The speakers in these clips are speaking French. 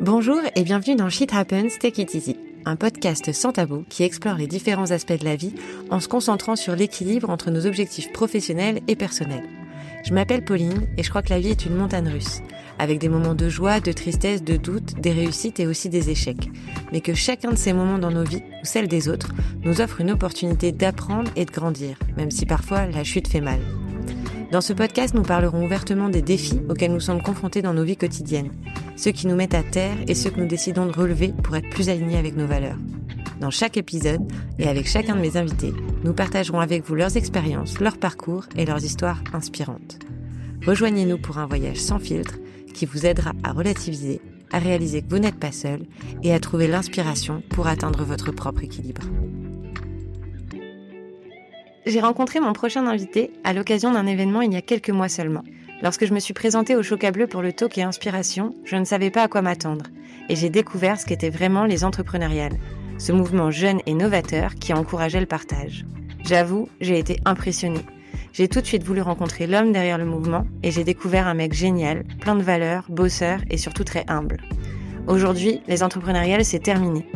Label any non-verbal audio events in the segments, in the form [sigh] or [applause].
Bonjour et bienvenue dans Shit Happens, Take It Easy, un podcast sans tabou qui explore les différents aspects de la vie en se concentrant sur l'équilibre entre nos objectifs professionnels et personnels. Je m'appelle Pauline et je crois que la vie est une montagne russe, avec des moments de joie, de tristesse, de doute, des réussites et aussi des échecs. Mais que chacun de ces moments dans nos vies, ou celles des autres, nous offre une opportunité d'apprendre et de grandir, même si parfois la chute fait mal. Dans ce podcast, nous parlerons ouvertement des défis auxquels nous sommes confrontés dans nos vies quotidiennes, ceux qui nous mettent à terre et ceux que nous décidons de relever pour être plus alignés avec nos valeurs. Dans chaque épisode, et avec chacun de mes invités, nous partagerons avec vous leurs expériences, leurs parcours et leurs histoires inspirantes. Rejoignez-nous pour un voyage sans filtre qui vous aidera à relativiser, à réaliser que vous n'êtes pas seul et à trouver l'inspiration pour atteindre votre propre équilibre. J'ai rencontré mon prochain invité à l'occasion d'un événement il y a quelques mois seulement. Lorsque je me suis présentée au Choca Bleu pour le talk et inspiration, je ne savais pas à quoi m'attendre. Et j'ai découvert ce qu'étaient vraiment les entrepreneuriales. Ce mouvement jeune et novateur qui encourageait le partage. J'avoue, j'ai été impressionnée. J'ai tout de suite voulu rencontrer l'homme derrière le mouvement et j'ai découvert un mec génial, plein de valeurs, bosseur et surtout très humble. Aujourd'hui, les entrepreneuriales, c'est terminé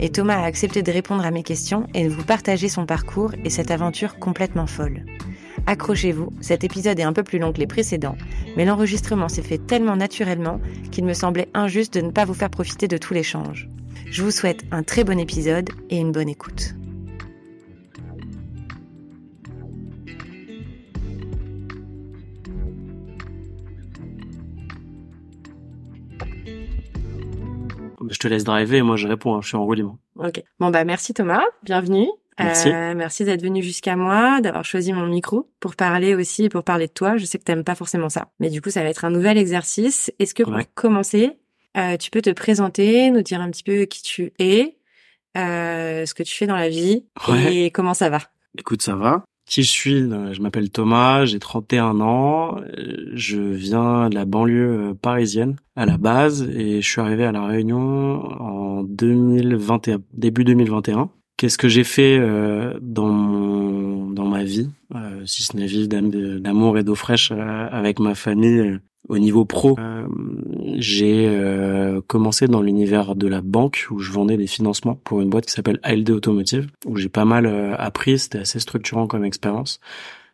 et Thomas a accepté de répondre à mes questions et de vous partager son parcours et cette aventure complètement folle. Accrochez-vous, cet épisode est un peu plus long que les précédents, mais l'enregistrement s'est fait tellement naturellement qu'il me semblait injuste de ne pas vous faire profiter de tout l'échange. Je vous souhaite un très bon épisode et une bonne écoute. Je te laisse driver et moi je réponds, hein, je suis en roue libre. Ok. Bon bah merci Thomas, bienvenue. Merci. Euh, merci d'être venu jusqu'à moi, d'avoir choisi mon micro pour parler aussi, pour parler de toi. Je sais que t'aimes pas forcément ça, mais du coup ça va être un nouvel exercice. Est-ce que pour Ouais. commencer, euh, tu peux te présenter, nous dire un petit peu qui tu es, euh, ce que tu fais dans la vie Ouais. et comment ça va? Écoute, ça va Qui je suis Euh, Je m'appelle Thomas, j'ai 31 ans, euh, je viens de la banlieue euh, parisienne à la base et je suis arrivé à La Réunion en 2021, début 2021. Qu'est-ce que j'ai fait dans mon, dans ma vie, si ce n'est vivre d'am- d'amour et d'eau fraîche avec ma famille au niveau pro Euh, J'ai euh, commencé dans l'univers de la banque où je vendais des financements pour une boîte qui s'appelle ALD Automotive, où j'ai pas mal euh, appris, c'était assez structurant comme expérience.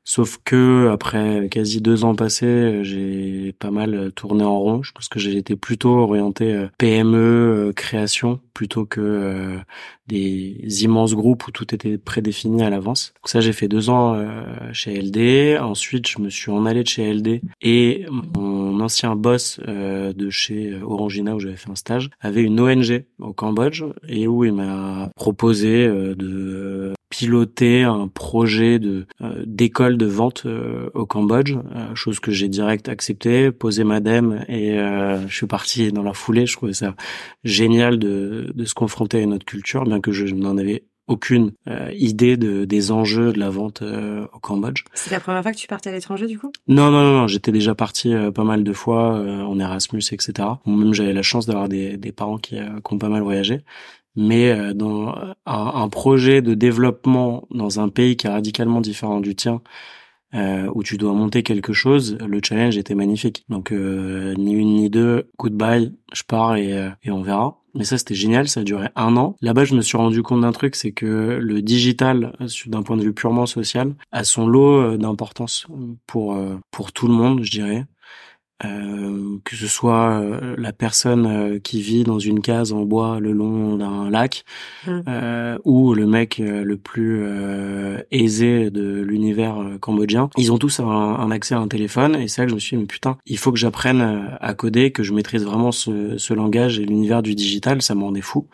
Sauf que après quasi deux ans passés, j'ai pas mal tourné en rond. Je pense que j'ai été plutôt orienté euh, PME, euh, création, plutôt que euh, des immenses groupes où tout était prédéfini à l'avance. Donc ça, j'ai fait deux ans chez LD. Ensuite, je me suis en allé de chez LD et mon ancien boss de chez Orangina où j'avais fait un stage avait une ONG au Cambodge et où il m'a proposé de piloter un projet de euh, d'école de vente euh, au Cambodge, euh, chose que j'ai direct accepté, posé ma dème et euh, je suis parti dans la foulée. Je trouvais ça génial de, de se confronter à une autre culture, bien que je n'en avais aucune euh, idée de, des enjeux de la vente euh, au Cambodge. C'est la première fois que tu partais à l'étranger du coup? Non, non, non, non, j'étais déjà parti euh, pas mal de fois euh, en Erasmus, etc. Même j'avais la chance d'avoir des, des parents qui, euh, qui ont pas mal voyagé. Mais euh, dans un, un projet de développement dans un pays qui est radicalement différent du tien, euh, où tu dois monter quelque chose, le challenge était magnifique. Donc euh, ni une ni deux, goodbye, je pars et, euh, et on verra. Mais ça c'était génial, ça a duré un an. Là-bas je me suis rendu compte d'un truc, c'est que le digital, euh, d'un point de vue purement social, a son lot euh, d'importance pour pour tout le monde, je dirais. Euh, que ce soit euh, la personne euh, qui vit dans une case en bois le long d'un lac, Mm. euh, ou le mec euh, le plus euh, aisé de l'univers cambodgien, ils ont tous un, un accès à un téléphone et c'est là que je me suis dit mais putain, il faut que j'apprenne à coder, que je maîtrise vraiment ce, ce langage et l'univers du digital, ça m'en est fou.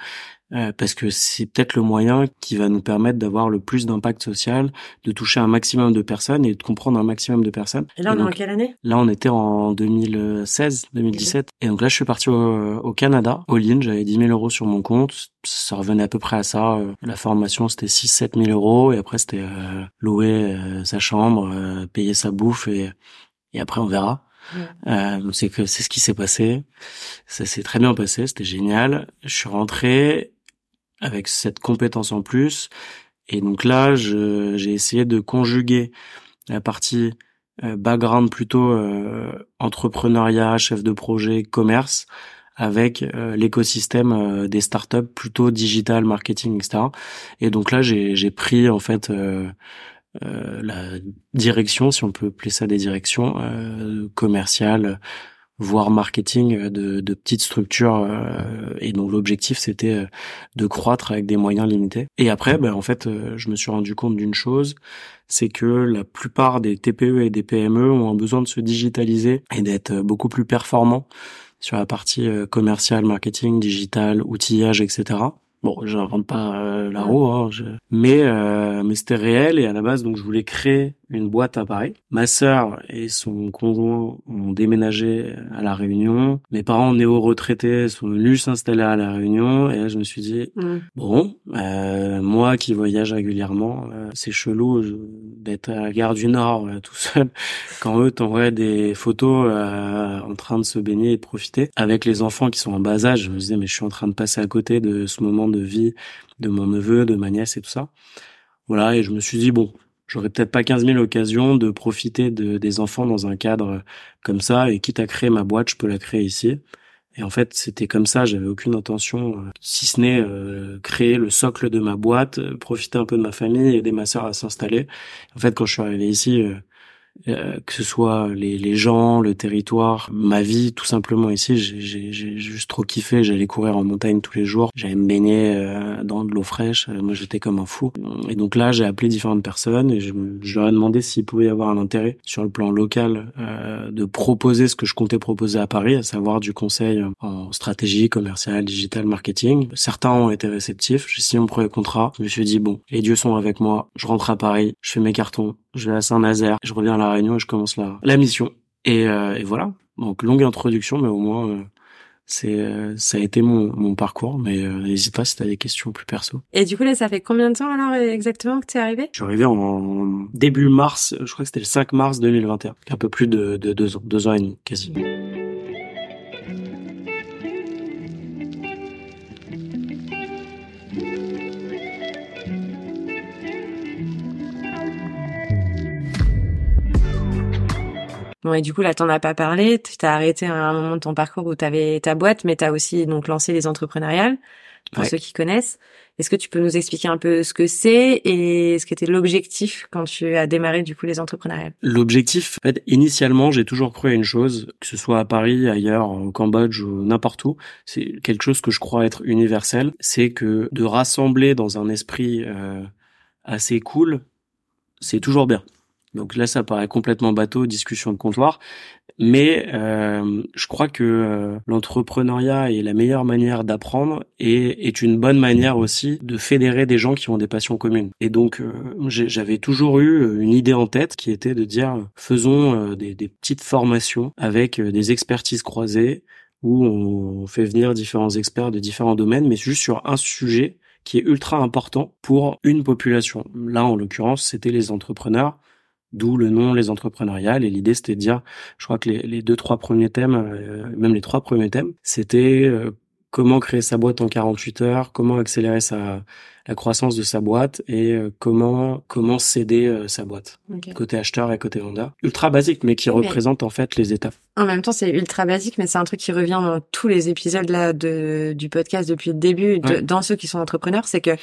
Euh, parce que c'est peut-être le moyen qui va nous permettre d'avoir le plus d'impact social, de toucher un maximum de personnes et de comprendre un maximum de personnes. Et là on est en quelle année? Là, on était en 2016, 2017. Et donc là, je suis parti au, au Canada, au in J'avais 10 000 euros sur mon compte. Ça revenait à peu près à ça. Euh, La formation, c'était 6 7 000 euros. Et après, c'était euh, louer euh, sa chambre, euh, payer sa bouffe. Et, et après, on verra. Euh, donc c'est que c'est ce qui s'est passé. Ça s'est très bien passé. C'était génial. Je suis rentré avec cette compétence en plus. Et donc là, j'ai essayé de conjuguer la partie euh, background plutôt euh, entrepreneuriat, chef de projet, commerce, avec l'écosystème des startups plutôt digital marketing etc et donc là j'ai pris en fait la direction si on peut appeler ça des directions commerciales voire marketing de, de petites structures euh, et dont l'objectif c'était euh, de croître avec des moyens limités. Et après, ben, en fait, euh, je me suis rendu compte d'une chose, c'est que la plupart des TPE et des PME ont un besoin de se digitaliser et d'être beaucoup plus performants sur la partie commerciale, marketing, digital, outillage, etc. Bon, j'invente pas euh, la roue, hein, mais euh, mais c'était réel et à la base donc je voulais créer une boîte à Paris. Ma sœur et son conjoint ont déménagé à la Réunion. Mes parents néo-retraités sont venus s'installer à la Réunion et là je me suis dit bon, euh, moi qui voyage régulièrement, euh, c'est chelou d'être à la gare du Nord tout seul [laughs] quand eux t'envoient des photos en train de se baigner et de profiter avec les enfants qui sont en bas âge. Je me disais mais je suis en train de passer à côté de ce moment de vie de mon neveu, de ma nièce et tout ça. Voilà, et je me suis dit, bon, j'aurais peut-être pas 15 000 occasions de profiter de, des enfants dans un cadre comme ça, et quitte à créer ma boîte, je peux la créer ici. Et en fait, c'était comme ça, j'avais aucune intention, euh, si ce n'est euh, créer le socle de ma boîte, euh, profiter un peu de ma famille, aider ma sœur à s'installer. En fait, quand je suis arrivé ici, euh, que ce soit les, les, gens, le territoire, ma vie, tout simplement ici, j'ai juste trop kiffé. J'allais courir en montagne tous les jours, j'allais me baigner euh, dans de l'eau fraîche. Euh, moi, j'étais comme un fou. Et donc là, j'ai appelé différentes personnes et je, je leur ai demandé s'il pouvait y avoir un intérêt sur le plan local de proposer ce que je comptais proposer à Paris, à savoir du conseil en stratégie commerciale, digital, marketing. Certains ont été réceptifs. J'ai signé mon premier contrat. Je me suis dit bon, les dieux sont avec moi. Je rentre à Paris, je fais mes cartons, je vais à Saint-Nazaire, je reviens à la Réunion et je commence la, la mission. Et, euh, et voilà. Donc longue introduction, mais au moins euh, c'est euh, ça a été mon, mon parcours. Mais n'hésite pas si t'as des questions plus perso. Et du coup là, ça fait combien de temps alors exactement que t'es arrivé? Je suis arrivé en, début mars. Je crois que c'était le 5 mars 2021. Un peu plus de, de deux ans, deux ans et demi quasi. Bon, et du coup, là, t'en as pas parlé. Tu t'as arrêté à un moment de ton parcours où tu avais ta boîte, mais tu as aussi donc lancé les entrepreneuriales, pour ceux qui connaissent. Est-ce que tu peux nous expliquer un peu ce que c'est et ce qu'était l'objectif quand tu as démarré du coup les entrepreneuriales? L'objectif, en fait, initialement, j'ai toujours cru à une chose, que ce soit à Paris, ailleurs, au Cambodge ou n'importe où, c'est quelque chose que je crois être universel, c'est que de rassembler dans un esprit euh, assez cool, c'est toujours bien. Donc là, ça paraît complètement bateau, discussion de comptoir. Mais euh, je crois que euh, l'entrepreneuriat est la meilleure manière d'apprendre et est une bonne manière aussi de fédérer des gens qui ont des passions communes. Et donc euh, j'avais toujours eu une idée en tête qui était de dire faisons des, petites formations avec des expertises croisées où on fait venir différents experts de différents domaines, mais juste sur un sujet qui est ultra important pour une population. Là, en l'occurrence, c'était les entrepreneurs D'où le nom Les Entrepreneuriales. Et l'idée, c'était de dire, je crois que les, les, deux, trois premiers thèmes, euh, même les trois premiers thèmes, c'était euh, comment créer sa boîte en 48 heures, comment accélérer sa la croissance de sa boîte et euh, comment comment céder sa boîte côté acheteur et côté vendeur. Ultra basique, mais qui représente en fait les étapes. En même temps, c'est ultra basique, mais c'est un truc qui revient dans tous les épisodes là de du podcast depuis le début, dans ceux qui sont entrepreneurs, c'est que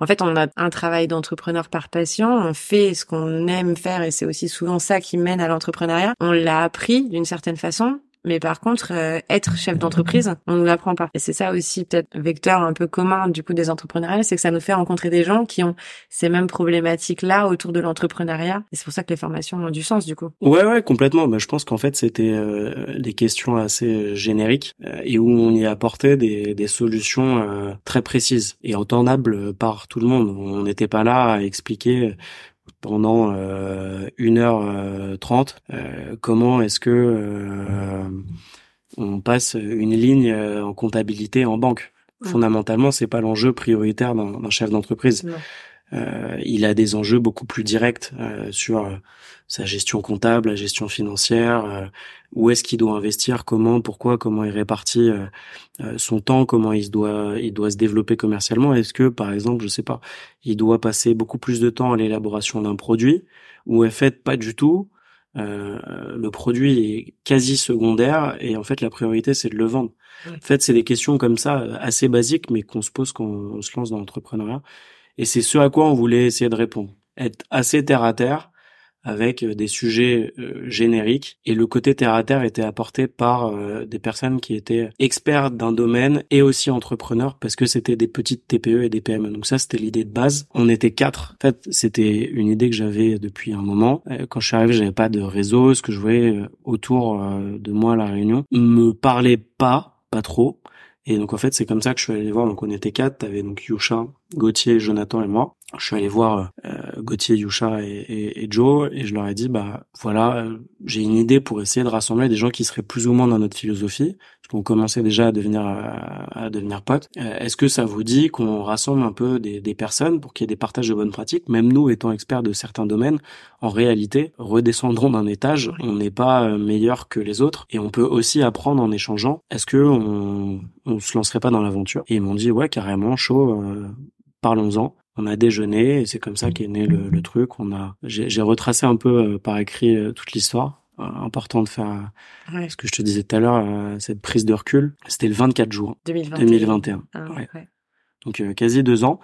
en fait, on a un travail d'entrepreneur par passion, on fait ce qu'on aime faire et c'est aussi souvent ça qui mène à l'entrepreneuriat. On l'a appris d'une certaine façon, mais par contre, euh, être chef d'entreprise, on nous l'apprend pas. Et c'est ça aussi peut-être vecteur un peu commun du coup des entrepreneuriats, c'est que ça nous fait rencontrer des gens qui ont ces mêmes problématiques là autour de l'entrepreneuriat. Et c'est pour ça que les formations ont du sens du coup. Ouais, ouais, complètement. Bah, je pense qu'en fait c'était euh, des questions assez euh, génériques et où on y apportait des, des solutions très précises et entendables par tout le monde. On n'était pas là à expliquer pendant euh, 1h30 euh, comment est-ce que euh, on passe une ligne euh, en comptabilité en banque? Fondamentalement, c'est pas l'enjeu prioritaire d'un chef d'entreprise. Euh, il a des enjeux beaucoup plus directs sur sa gestion comptable, la gestion financière, euh, où est-ce qu'il doit investir, comment, pourquoi, comment il répartit euh, euh, son temps, comment il doit il doit se développer commercialement. Est-ce que par exemple, je sais pas, il doit passer beaucoup plus de temps à l'élaboration d'un produit ou en fait pas du tout le produit est quasi secondaire et en fait la priorité c'est de le vendre. En fait, c'est des questions comme ça assez basiques mais qu'on se pose quand on se lance dans l'entrepreneuriat et c'est ce à quoi on voulait essayer de répondre. Être assez terre à terre avec euh, des sujets euh, génériques et le côté terre à terre était apporté par euh, des personnes qui étaient experts d'un domaine et aussi entrepreneurs parce que c'était des petites TPE et des PME. Donc ça c'était l'idée de base. On était quatre. En fait, c'était une idée que j'avais depuis un moment. Quand je suis arrivé, j'avais pas de réseau. Ce que je voyais autour de moi à la Réunion me parlait pas, pas trop. Et donc en fait, c'est comme ça que je suis allé voir. Donc on était quatre. T'avais donc Yusha, Gauthier, Jonathan et moi. Je suis allé voir euh, Gauthier, Yusha et, et, Joe et je leur ai dit bah voilà, euh, j'ai une idée pour essayer de rassembler des gens qui seraient plus ou moins dans notre philosophie, qu'on commençait déjà à devenir à, devenir potes. Euh, est-ce que ça vous dit qu'on rassemble un peu des, des personnes pour qu'il y ait des partages de bonnes pratiques, même nous étant experts de certains domaines, en réalité redescendrons d'un étage, on n'est pas euh, meilleur que les autres et on peut aussi apprendre en échangeant. Est-ce que on, on se lancerait pas dans l'aventure? Et ils m'ont dit ouais carrément chaud. Parlons-en on a déjeuné et c'est comme ça qu'est né le, truc. On a, j'ai retracé un peu euh, par écrit euh, toute l'histoire. Euh, important de faire ce que je te disais tout à l'heure, cette prise de recul. C'était le 24 juin 2021. Ah, donc quasi deux ans.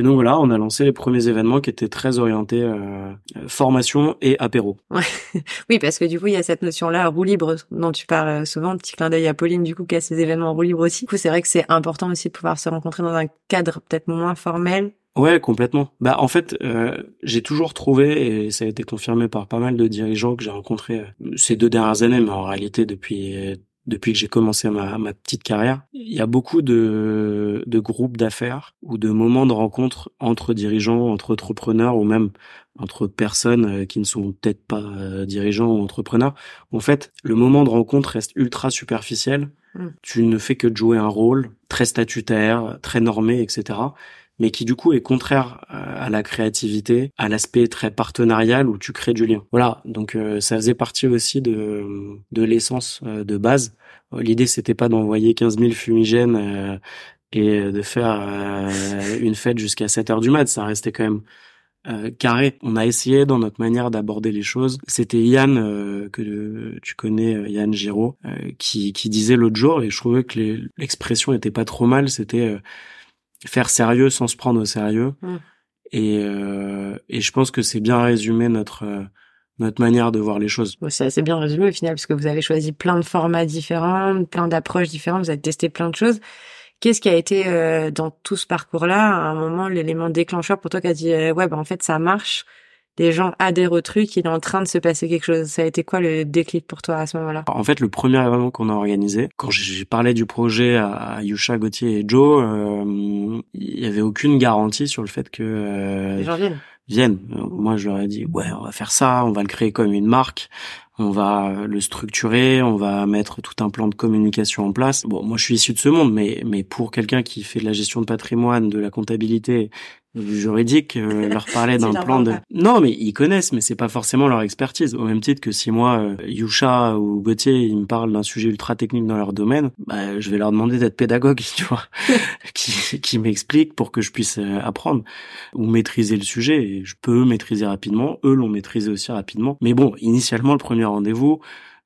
Et donc voilà, on a lancé les premiers événements qui étaient très orientés euh, formation et apéro. Ouais. [laughs] oui, parce que du coup, il y a cette notion-là, roue libre, dont tu parles souvent. Petit clin d'œil à Pauline, du coup, qui a ces événements roue libre aussi. Du coup, c'est vrai que c'est important aussi de pouvoir se rencontrer dans un cadre peut-être moins formel Ouais, complètement. Bah en fait, euh, j'ai toujours trouvé et ça a été confirmé par pas mal de dirigeants que j'ai rencontrés euh, ces deux dernières années, mais en réalité depuis depuis que j'ai commencé ma, ma petite carrière, il y a beaucoup de, de groupes d'affaires ou de moments de rencontre entre dirigeants, entre entrepreneurs ou même entre personnes euh, qui ne sont peut-être pas dirigeants ou entrepreneurs. En fait, le moment de rencontre reste ultra superficiel. Mmh. Tu ne fais que jouer un rôle très statutaire, très normé, etc mais qui du coup est contraire euh, à la créativité, à l'aspect très partenarial où tu crées du lien. Voilà, donc euh, ça faisait partie aussi de, de l'essence euh, de base. L'idée c'était pas d'envoyer 15 000 fumigènes et de faire une fête jusqu'à 7 heures du mat, ça restait quand même carré. On a essayé dans notre manière d'aborder les choses. C'était Yann que tu connais, Yann Giraud, qui, qui disait l'autre jour et je trouvais que l'expression était pas trop mal. C'était faire sérieux sans se prendre au sérieux. Mm. Et, euh, et je pense que c'est bien résumé notre euh, notre manière de voir les choses. c'est assez bien résumé au final parce que vous avez choisi plein de formats différents, plein d'approches différentes, vous avez testé plein de choses. Qu'est-ce qui a été euh, dans tout ce parcours-là, à un moment, l'élément déclencheur pour toi qui a dit ouais, ben en fait ça marche, les gens adhèrent au truc, il est en train de se passer quelque chose. Ça a été quoi le déclic pour toi à ce moment-là? En fait, le premier événement qu'on a organisé, quand j'ai parlé du projet à Yusha, Gauthier et Joe, euh, il y avait aucune garantie sur le fait que euh, les gens viennent. Viennent. Moi, je leur ai dit ouais, on va faire ça, on va le créer comme une marque on va le structurer, on va mettre tout un plan de communication en place. Bon, moi je suis issu de ce monde, mais mais pour quelqu'un qui fait de la gestion de patrimoine, de la comptabilité, juridique, euh, [laughs] leur parler d'un plan de... Non, mais ils connaissent, mais c'est pas forcément leur expertise. Au même titre que si moi, euh, Yusha ou Gauthier, ils me parlent d'un sujet ultra technique dans leur domaine, bah, je vais leur demander d'être pédagogue, [laughs] tu vois, [laughs] qui, qui m'explique pour que je puisse euh, apprendre ou maîtriser le sujet. Et je peux maîtriser rapidement, eux l'ont maîtrisé aussi rapidement. Mais bon, initialement, le premier rendez-vous,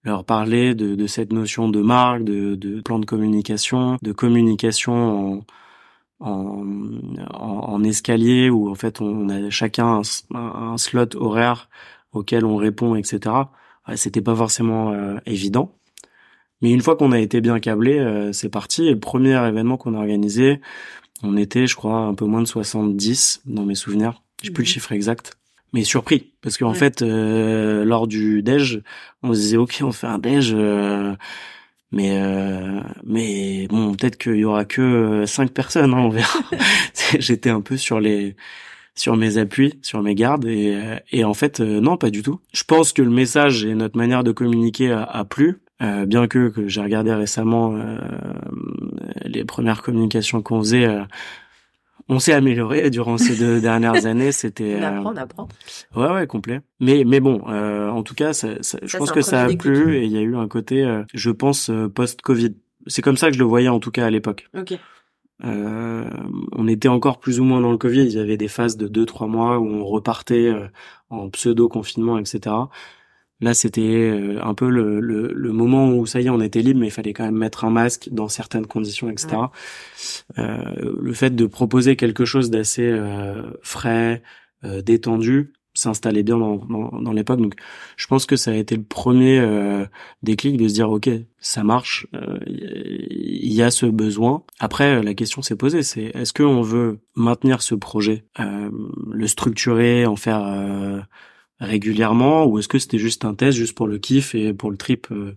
leur parler de, de cette notion de marque, de, de plan de communication, de communication en en, en, escalier où en fait on a chacun un, slot horaire auquel on répond, etc. C'était pas forcément euh, évident. Mais une fois qu'on a été bien câblé, euh, c'est parti. Et le premier événement qu'on a organisé, on était, je crois, un peu moins de 70 dans mes souvenirs. J'ai plus le mhm. chiffre exact. Mais surpris, parce qu'en fait, euh, lors du déj, on se disait, ok, on fait un déj, mais euh, mais bon, peut-être qu'il y aura que euh, cinq personnes, hein, on verra. [laughs] J'étais un peu sur les sur mes appuis, sur mes gardes et, euh, et en fait non, pas du tout. Je pense que le message et notre manière de communiquer a, a plu. bien que, que j'ai regardé récemment les premières communications qu'on faisait, on s'est amélioré durant ces deux [laughs] dernières années. C'était. On apprend, on apprend. Ouais, ouais, complet. Mais, mais bon, euh, en tout cas, ça, je pense que ça a plu et il y a eu un côté, euh, je pense, euh, post-Covid. C'est comme ça que je le voyais en tout cas à l'époque. Ok. Euh, on était encore plus ou moins dans le Covid. Il y avait des phases de deux, trois mois où on repartait en pseudo confinement, etc. Là, c'était un peu le, le, le, moment où ça y est, on était libre, mais il fallait quand même mettre un masque dans certaines conditions, etc. Euh, le fait de proposer quelque chose d'assez frais, détendu, s'installait bien dans, dans, dans l'époque. Donc, je pense que ça a été le premier euh, déclic de se dire, ok, ça marche, il y a ce besoin. Après, la question s'est posée, c'est est-ce qu'on veut maintenir ce projet, euh, le structurer, en faire euh, régulièrement, ou est-ce que c'était juste un test, juste pour le kiff et pour le trip euh,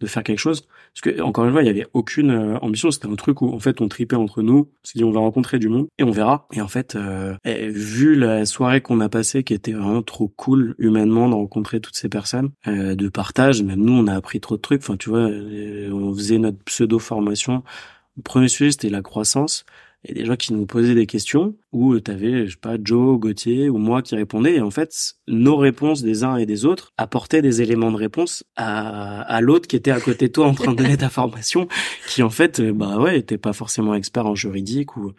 de faire quelque chose? Parce que encore une fois il y avait aucune euh, ambition. C'était un truc où en fait on tripait entre nous on s'est dit on va rencontrer du monde et on verra. Et en fait euh, vu la soirée qu'on a passée qui était vraiment trop cool humainement de rencontrer toutes ces personnes euh, de partage même nous on a appris trop de trucs. Enfin tu vois on faisait notre pseudo formation le premier sujet c'était la croissance et des gens qui nous posaient des questions où tu avais, je sais pas, Joe, Gauthier ou moi qui répondais. Et en fait, nos réponses des uns et des autres apportaient des éléments de réponse à, à l'autre qui était à côté de toi en train de donner ta [laughs] formation, qui en fait, euh, bah ouais, était pas forcément expert en juridique ou,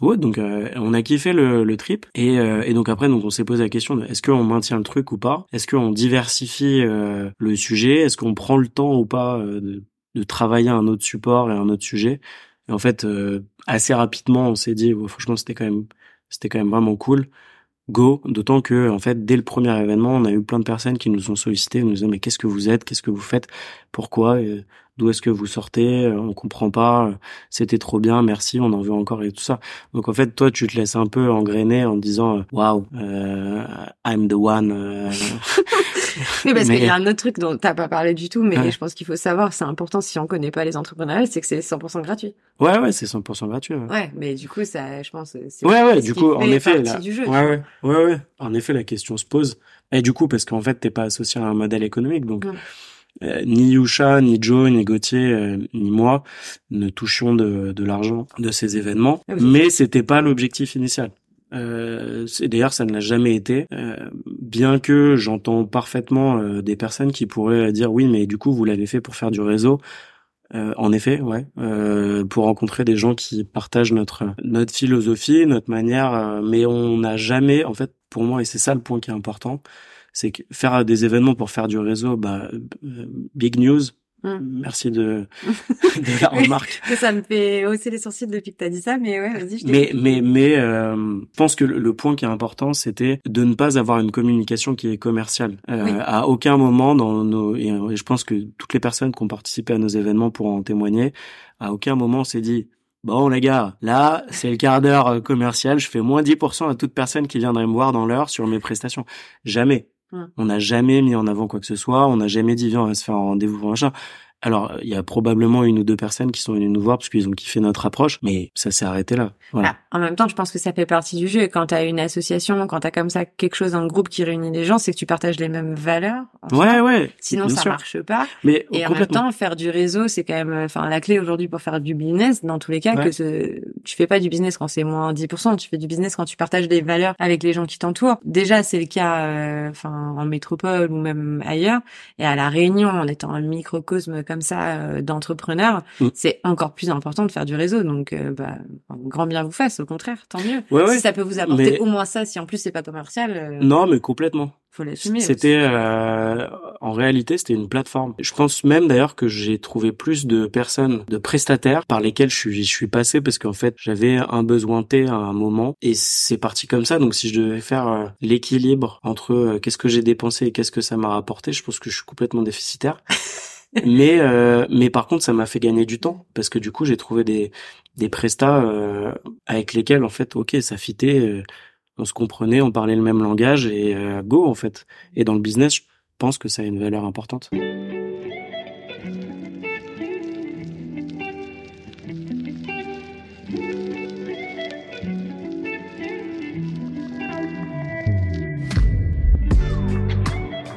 ou Donc, euh, on a kiffé le, le trip. Et, euh, et donc après, donc on s'est posé la question de est-ce qu'on maintient le truc ou pas? Est-ce qu'on diversifie le sujet? Est-ce qu'on prend le temps ou pas de, de travailler un autre support et un autre sujet? Et en fait, euh, assez rapidement, on s'est dit, franchement, c'était quand même, c'était quand même vraiment cool. Go, d'autant que en fait dès le premier événement, on a eu plein de personnes qui nous ont sollicité, nous disant mais qu'est-ce que vous êtes, qu'est-ce que vous faites, pourquoi, d'où est-ce que vous sortez, euh, on comprend pas, euh, c'était trop bien, merci, on en veut encore et tout ça. Donc en fait, toi, tu te laisses un peu engrainer en disant waouh, euh, I'm the one. Euh. [laughs] oui, parce qu'il y a un autre truc dont t'as pas parlé du tout, mais je pense qu'il faut savoir, c'est important si on connaît pas les entrepreneurs, c'est que c'est 100% gratuit. Ouais, ouais, c'est 100% gratuit. Ouais. ouais. mais du coup, ça, je pense, c'est ouais, ouais, du coup, en effet, là, du jeu, ouais, ouais, ouais, ouais, en effet, la question se pose. Et du coup, parce qu'en fait, t'es pas associé à un modèle économique, donc. Euh, ni Yusha, ni Joe, ni Gauthier, euh, ni moi ne touchions de, de l'argent de ces événements, ah mais c'était pas l'objectif initial. Euh, D'ailleurs, ça ne l'a jamais été, euh, bien que j'entends parfaitement euh, des personnes qui pourraient dire oui, mais du coup, vous l'avez fait pour faire du réseau. en effet, ouais, pour rencontrer des gens qui partagent notre notre philosophie, notre manière, mais on n'a jamais, en fait, pour moi, et c'est ça le point qui est important, c'est que faire des événements pour faire du réseau, bah, euh, big news. Mm. Merci de, [laughs] de la remarque. ça me fait hausser les sourcils depuis que t'as dit ça, mais ouais, vas-y. Mais mais mais euh, je pense que le, point qui est important, c'était de ne pas avoir une communication qui est commerciale. Euh, À aucun moment dans nos et je pense que toutes les personnes qui ont participé à nos événements pourront en témoigner. À aucun moment on s'est dit Bon les gars, là c'est le quart d'heure euh, commercial, je fais moins 10% à toute personne qui viendrait me voir dans l'heure sur mes prestations. Jamais. On n'a jamais mis en avant quoi que ce soit. On n'a jamais dit viens on va se faire un rendez-vous machin. Alors, il y a probablement une ou deux personnes qui sont venues nous voir parce qu'ils ont kiffé notre approche, mais ça s'est arrêté là. Voilà. Ah, en même temps, je pense que ça fait partie du jeu. Quand tu as une association, quand tu as comme ça quelque chose dans le groupe qui réunit des gens, c'est que tu partages les mêmes valeurs. Ouais, ouais. Sinon, ça marche pas. Mais et en même temps, faire du réseau, c'est quand même, enfin, la clé aujourd'hui pour faire du business. Dans tous les cas, que ce... tu fais pas du business quand c'est moins 10%, tu fais du business quand tu partages des valeurs avec les gens qui t'entourent. Déjà, c'est le cas, euh, enfin, en métropole ou même ailleurs. Et à la Réunion, en étant un microcosme comme ça euh, d'entrepreneur, mm. c'est encore plus important de faire du réseau. Donc, euh, bah, grand bien vous fasse. Au contraire, tant mieux. Ouais, si ça peut vous apporter au moins ça, si en plus c'est pas commercial. Euh, non, mais complètement. Faut l'assumer. C'était, en réalité, c'était une plateforme. Je pense même d'ailleurs que j'ai trouvé plus de personnes, de prestataires par lesquels je suis, je suis passé parce qu'en fait, j'avais un besoin T à un moment et c'est parti comme ça. Donc, si je devais faire l'équilibre entre qu'est-ce que j'ai dépensé et qu'est-ce que ça m'a rapporté, je pense que je suis complètement déficitaire. [laughs] mais euh, mais par contre ça m'a fait gagner du temps parce que du coup j'ai trouvé des des prestats euh, avec lesquels en fait ok ça fitait euh, on se comprenait on parlait le même langage et go en fait. Et dans le business je pense que ça a une valeur importante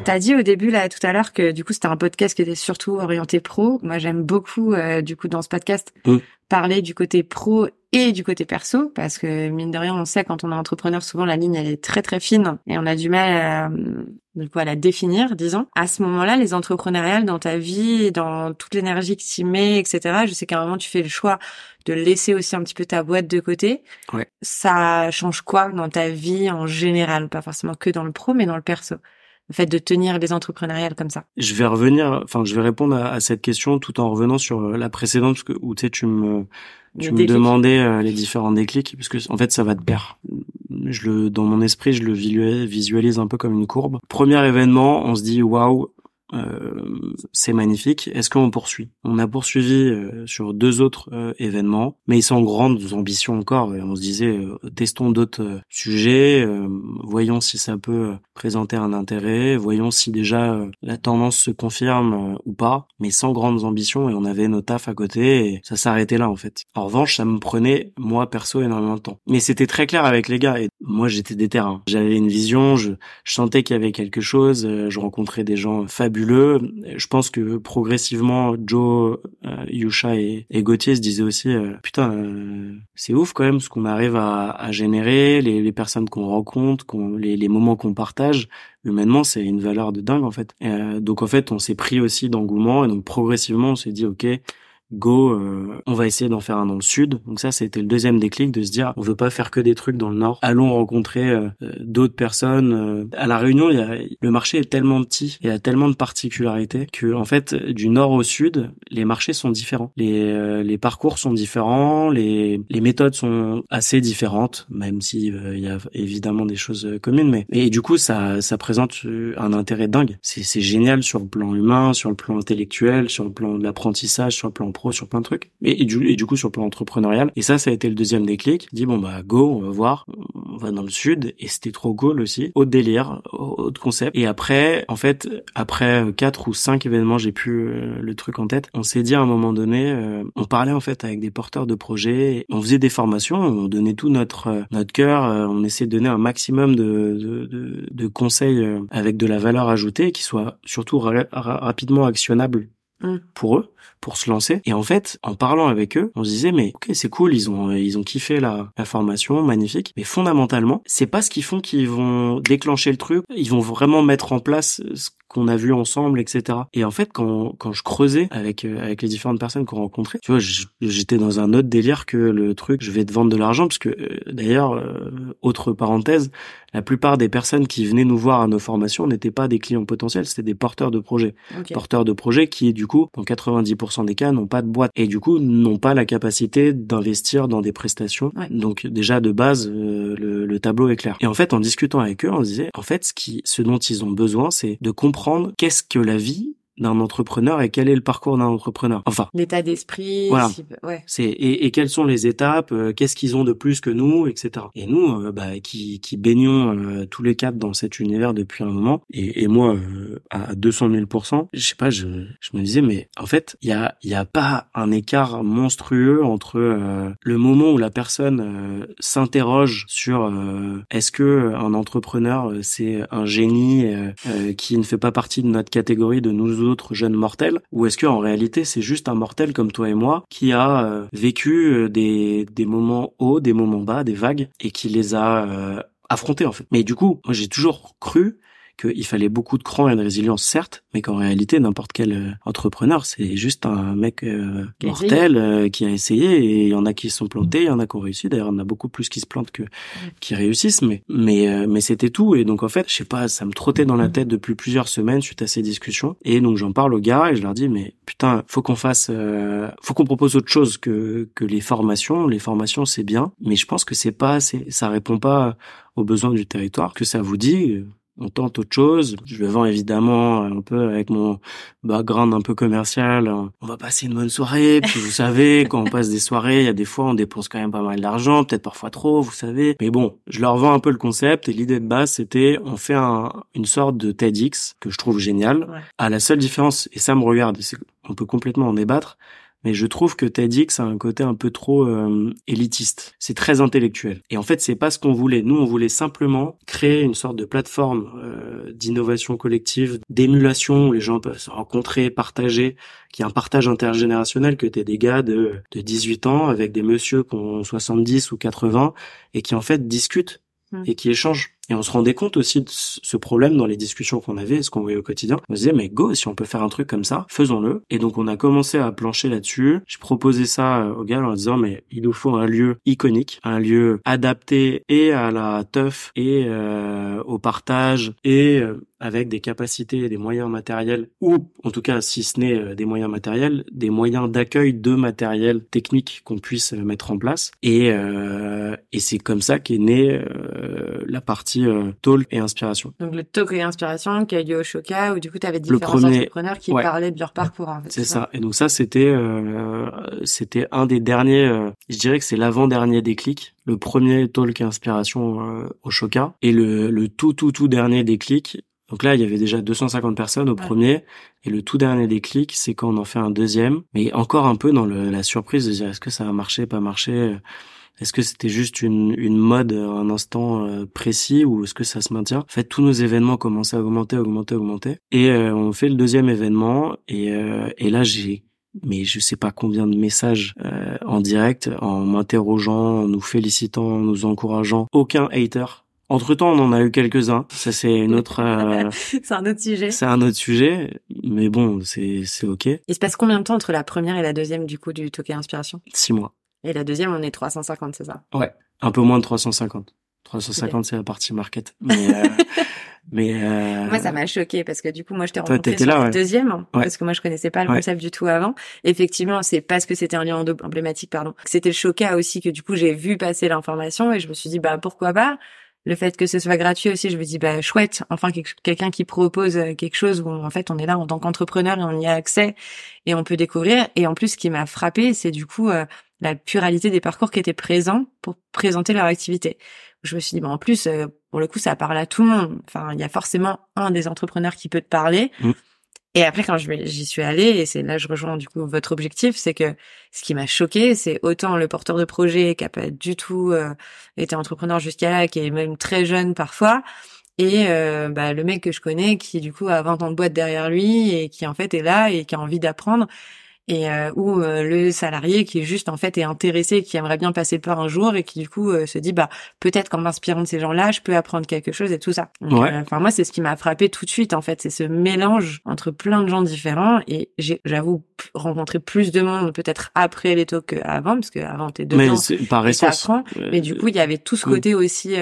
T'as dit au début là tout à l'heure que du coup c'était un podcast qui était surtout orienté pro. Moi j'aime beaucoup euh, du coup dans ce podcast parler du côté pro et du côté perso parce que mine de rien on sait quand on est entrepreneur souvent la ligne elle est très très fine et on a du mal à, du coup, à la définir disons. À ce moment-là les entrepreneuriales dans ta vie, dans toute l'énergie que tu mets etc. Je sais qu'à un moment tu fais le choix de laisser aussi un petit peu ta boîte de côté. Ouais. Ça change quoi dans ta vie en général, pas forcément que dans le pro mais dans le perso le fait de tenir des entrepreneuriales comme ça Je vais revenir, enfin, je vais répondre à, cette question tout en revenant sur la précédente, parce que, où tu sais, tu me, tu me demandais les différents déclics, parce que en fait, ça va de pair. Je le, dans mon esprit, je le visualise un peu comme une courbe. Premier événement, on se dit waouh, euh, c'est magnifique. Est-ce qu'on poursuit? On a poursuivi euh, sur deux autres euh, événements, mais sans grandes ambitions encore. Et on se disait, testons d'autres sujets, voyons si ça peut présenter un intérêt, voyons si déjà la tendance se confirme ou pas, mais sans grandes ambitions. Et on avait nos tafs à côté, et ça s'arrêtait là en fait. En revanche, ça me prenait moi perso énormément de temps. Mais c'était très clair avec les gars. Et moi, j'étais terrains. J'avais une vision, je, je sentais qu'il y avait quelque chose. Je rencontrais des gens fabuleux je pense que progressivement, Joe, euh, Yusha et, Gauthier se disaient aussi, euh, putain, euh, c'est ouf quand même ce qu'on arrive à, générer, les, personnes qu'on rencontre, les moments qu'on partage. Humainement, c'est une valeur de dingue en fait. donc en fait, on s'est pris aussi d'engouement et donc progressivement, on s'est dit, ok, go, euh, on va essayer d'en faire un dans le sud. Donc ça, c'était le deuxième déclic de se dire, on veut pas faire que des trucs dans le nord. Allons rencontrer euh, euh, d'autres personnes. À la Réunion, y a, le marché est tellement petit, il y a tellement de particularités que en fait, du nord au sud, les marchés sont différents, les, les parcours sont différents, les, les méthodes sont assez différentes, même si il y a évidemment des choses communes. Mais et du coup, ça ça présente un intérêt dingue. C'est génial sur le plan humain, sur le plan intellectuel, sur le plan de l'apprentissage, sur le plan sur plein de trucs. Et, du, coup, sur le plan entrepreneurial. Et ça, ça a été le deuxième déclic. Dit, bon, bah, go, on va voir. On va dans le sud. Et c'était trop cool aussi. Autre délire, autre concept. Et après, en fait, après quatre ou cinq événements, j'ai plus euh, le truc en tête. On s'est dit à un moment donné, euh, on parlait en fait avec des porteurs de projets. On faisait des formations. On donnait tout notre, euh, notre cœur. on essayait de donner un maximum de, de, de conseils avec de la valeur ajoutée qui soit surtout rapidement actionnable mm. pour eux pour se lancer. Et en fait, en parlant avec eux, on se disait mais ok c'est cool, ils ont ils ont kiffé la, la formation, magnifique. Mais fondamentalement, c'est pas ce qu'ils font qui vont déclencher le truc. Ils vont vraiment mettre en place ce qu'on a vu ensemble, etc. Et en fait, quand, quand je creusais avec euh, avec les différentes personnes qu'on rencontrait, tu vois, j'étais dans un autre délire que le truc, je vais te vendre de l'argent, parce que euh, d'ailleurs, euh, autre parenthèse, la plupart des personnes qui venaient nous voir à nos formations n'étaient pas des clients potentiels, c'était des porteurs de projets. Porteurs de projets qui, du coup, dans 90% des cas, n'ont pas de boîte et du coup n'ont pas la capacité d'investir dans des prestations. Donc déjà de base, le, le tableau est clair. Et en fait, en discutant avec eux, on se disait, en fait, ce qui, ce dont ils ont besoin, c'est de comprendre qu'est-ce que la vie d'un entrepreneur et quel est le parcours d'un entrepreneur. Enfin, l'état d'esprit. Voilà. Ouais. C'est et, et, quelles sont les étapes, euh, qu'est-ce qu'ils ont de plus que nous, etc. Et nous, euh, bah, qui, qui baignons euh, tous les quatre dans cet univers depuis un moment, et, et moi à 200 000 je sais pas, je, je me disais mais en fait il y a il y a pas un écart monstrueux entre le moment où la personne s'interroge sur est-ce que un entrepreneur c'est un génie qui ne fait pas partie de notre catégorie de nous autres jeunes mortels ou est-ce que en réalité c'est juste un mortel comme toi et moi qui a euh, vécu euh, des, des moments hauts, des moments bas, des vagues et qui les a euh, affrontés en fait. Mais du coup, moi j'ai toujours cru qu'il fallait beaucoup de cran et de résilience, certes, mais qu'en réalité, n'importe quel euh, entrepreneur, c'est juste un mec euh, mortel euh, qui a essayé et il y en a qui se sont plantés, il y en a qui ont réussi. D'ailleurs, en a beaucoup plus qui se plantent que qui réussissent, mais mais mais c'était tout. Et donc en fait, je sais pas, ça me trottait dans la tête depuis plusieurs semaines suite à ces discussions. Et donc j'en parle aux gars et je leur dis, mais putain, faut qu'on fasse, faut qu'on propose autre chose que que les formations. Les formations, c'est bien, mais je pense que c'est pas assez, ça répond pas aux besoins du territoire. Que ça vous dit on tente autre chose. Je le vends évidemment un peu avec mon background un peu commercial. On va passer une bonne soirée. Puis vous savez, quand on passe des soirées, il y a des fois on dépense quand même pas mal d'argent, peut-être parfois trop, vous savez. Mais bon, je leur vends un peu le concept et l'idée de base c'était on fait un, une sorte de TEDx que je trouve génial. À la seule différence, et ça me regarde, on peut complètement en débattre, mais je trouve que TEDx a un côté un peu trop euh, élitiste. C'est très intellectuel. Et en fait, c'est pas ce qu'on voulait. Nous, on voulait simplement créer une sorte de plateforme euh, d'innovation collective, d'émulation où les gens peuvent se rencontrer, partager, qui est un partage intergénérationnel que t'es des gars de, de 18 ans avec des messieurs qui ont 70 ou 80 et qui en fait discutent mmh. et qui échangent Et on se rendait compte aussi de ce problème dans les discussions qu'on avait, ce qu'on voyait au quotidien. On se disait, mais go, si on peut faire un truc comme ça, faisons-le. Et donc, on a commencé à plancher là-dessus. J'ai proposé ça euh, aux gars en disant, mais il nous faut un lieu iconique, un lieu adapté et à la teuf et euh, au partage et euh, avec des capacités et des moyens matériels, ou en tout cas, si ce n'est des moyens matériels, des moyens d'accueil de matériel technique qu'on puisse mettre en place. Et, euh, et c'est comme ça qu'est née la partie euh, talk et inspiration. Donc le talk et inspiration qui a eu lieu au Shoka, où du coup, tu avais différents premier... entrepreneurs qui ouais. parlaient de leur parcours. En fait, c'est ça. Et donc ça, c'était euh, c'était un des derniers, je dirais que c'est l'avant-dernier déclic le premier talk et inspiration euh, au Shoka et le, le tout tout tout dernier déclic donc là, il y avait déjà 250 personnes au premier. Et le tout dernier déclic, c'est quand on en fait un deuxième. Mais encore un peu dans le, la surprise de dire est-ce que ça a marché, pas marché Est-ce que c'était juste une, une mode, un instant euh, précis ou est-ce que ça se maintient? En fait, tous nos événements commençaient à augmenter, augmenter, augmenter. Et euh, on fait le deuxième événement. Et, euh, et là, j'ai mais je sais pas combien de messages euh, en direct, en m'interrogeant, en nous félicitant, en nous encourageant. Aucun hater entre temps, on en a eu quelques-uns. Ça, c'est une autre. Euh... [laughs] c'est un autre sujet. C'est un autre sujet, mais bon, c'est c'est ok. Il se passe combien de temps entre la première et la deuxième du coup du Toké Inspiration? Six mois. Et la deuxième, on est 350, c'est ça? Ouais, un peu moins de 350. 350, okay. c'est la partie market. Mais euh, [laughs] mais euh... moi, ça m'a choqué parce que du coup, moi, je t'ai rencontré sur là, la ouais. deuxième ouais. parce que moi, je connaissais pas le concept du tout avant. Effectivement, c'est parce que c'était un lieu emblématique, pardon. C'était le Choca aussi que du coup, j'ai vu passer l'information et je me suis dit, bah pourquoi pas? Le fait que ce soit gratuit aussi, je me dis bah chouette, enfin quelqu'un qui propose quelque chose où en fait on est là en tant qu'entrepreneur et on y a accès et on peut découvrir. Et en plus, ce qui m'a frappé, c'est du coup euh, la pluralité des parcours qui étaient présents pour présenter leur activité. Je me suis dit bah en plus euh, pour le coup ça parle à tout le monde. Enfin il y a forcément un des entrepreneurs qui peut te parler. Mmh. Et après, quand j'y suis allée, et c'est là je rejoins du coup votre objectif, c'est que ce qui m'a choqué, c'est autant le porteur de projet qui a pas du tout euh, été entrepreneur jusqu'à là, qui est même très jeune parfois, et euh, bah, le mec que je connais qui du coup a 20 ans de boîte derrière lui et qui en fait est là et qui a envie d'apprendre et euh, ou euh, le salarié qui est juste en fait est intéressé qui aimerait bien passer par un jour et qui du coup euh, se dit bah peut-être qu'en m'inspirant de ces gens-là je peux apprendre quelque chose et tout ça ouais. enfin moi c'est ce qui m'a frappé tout de suite en fait c'est ce mélange entre plein de gens différents et j'avoue rencontré plus de monde peut-être après les talks qu'avant parce que avant t'es dedans mais par essence mais du coup il y avait tout ce côté aussi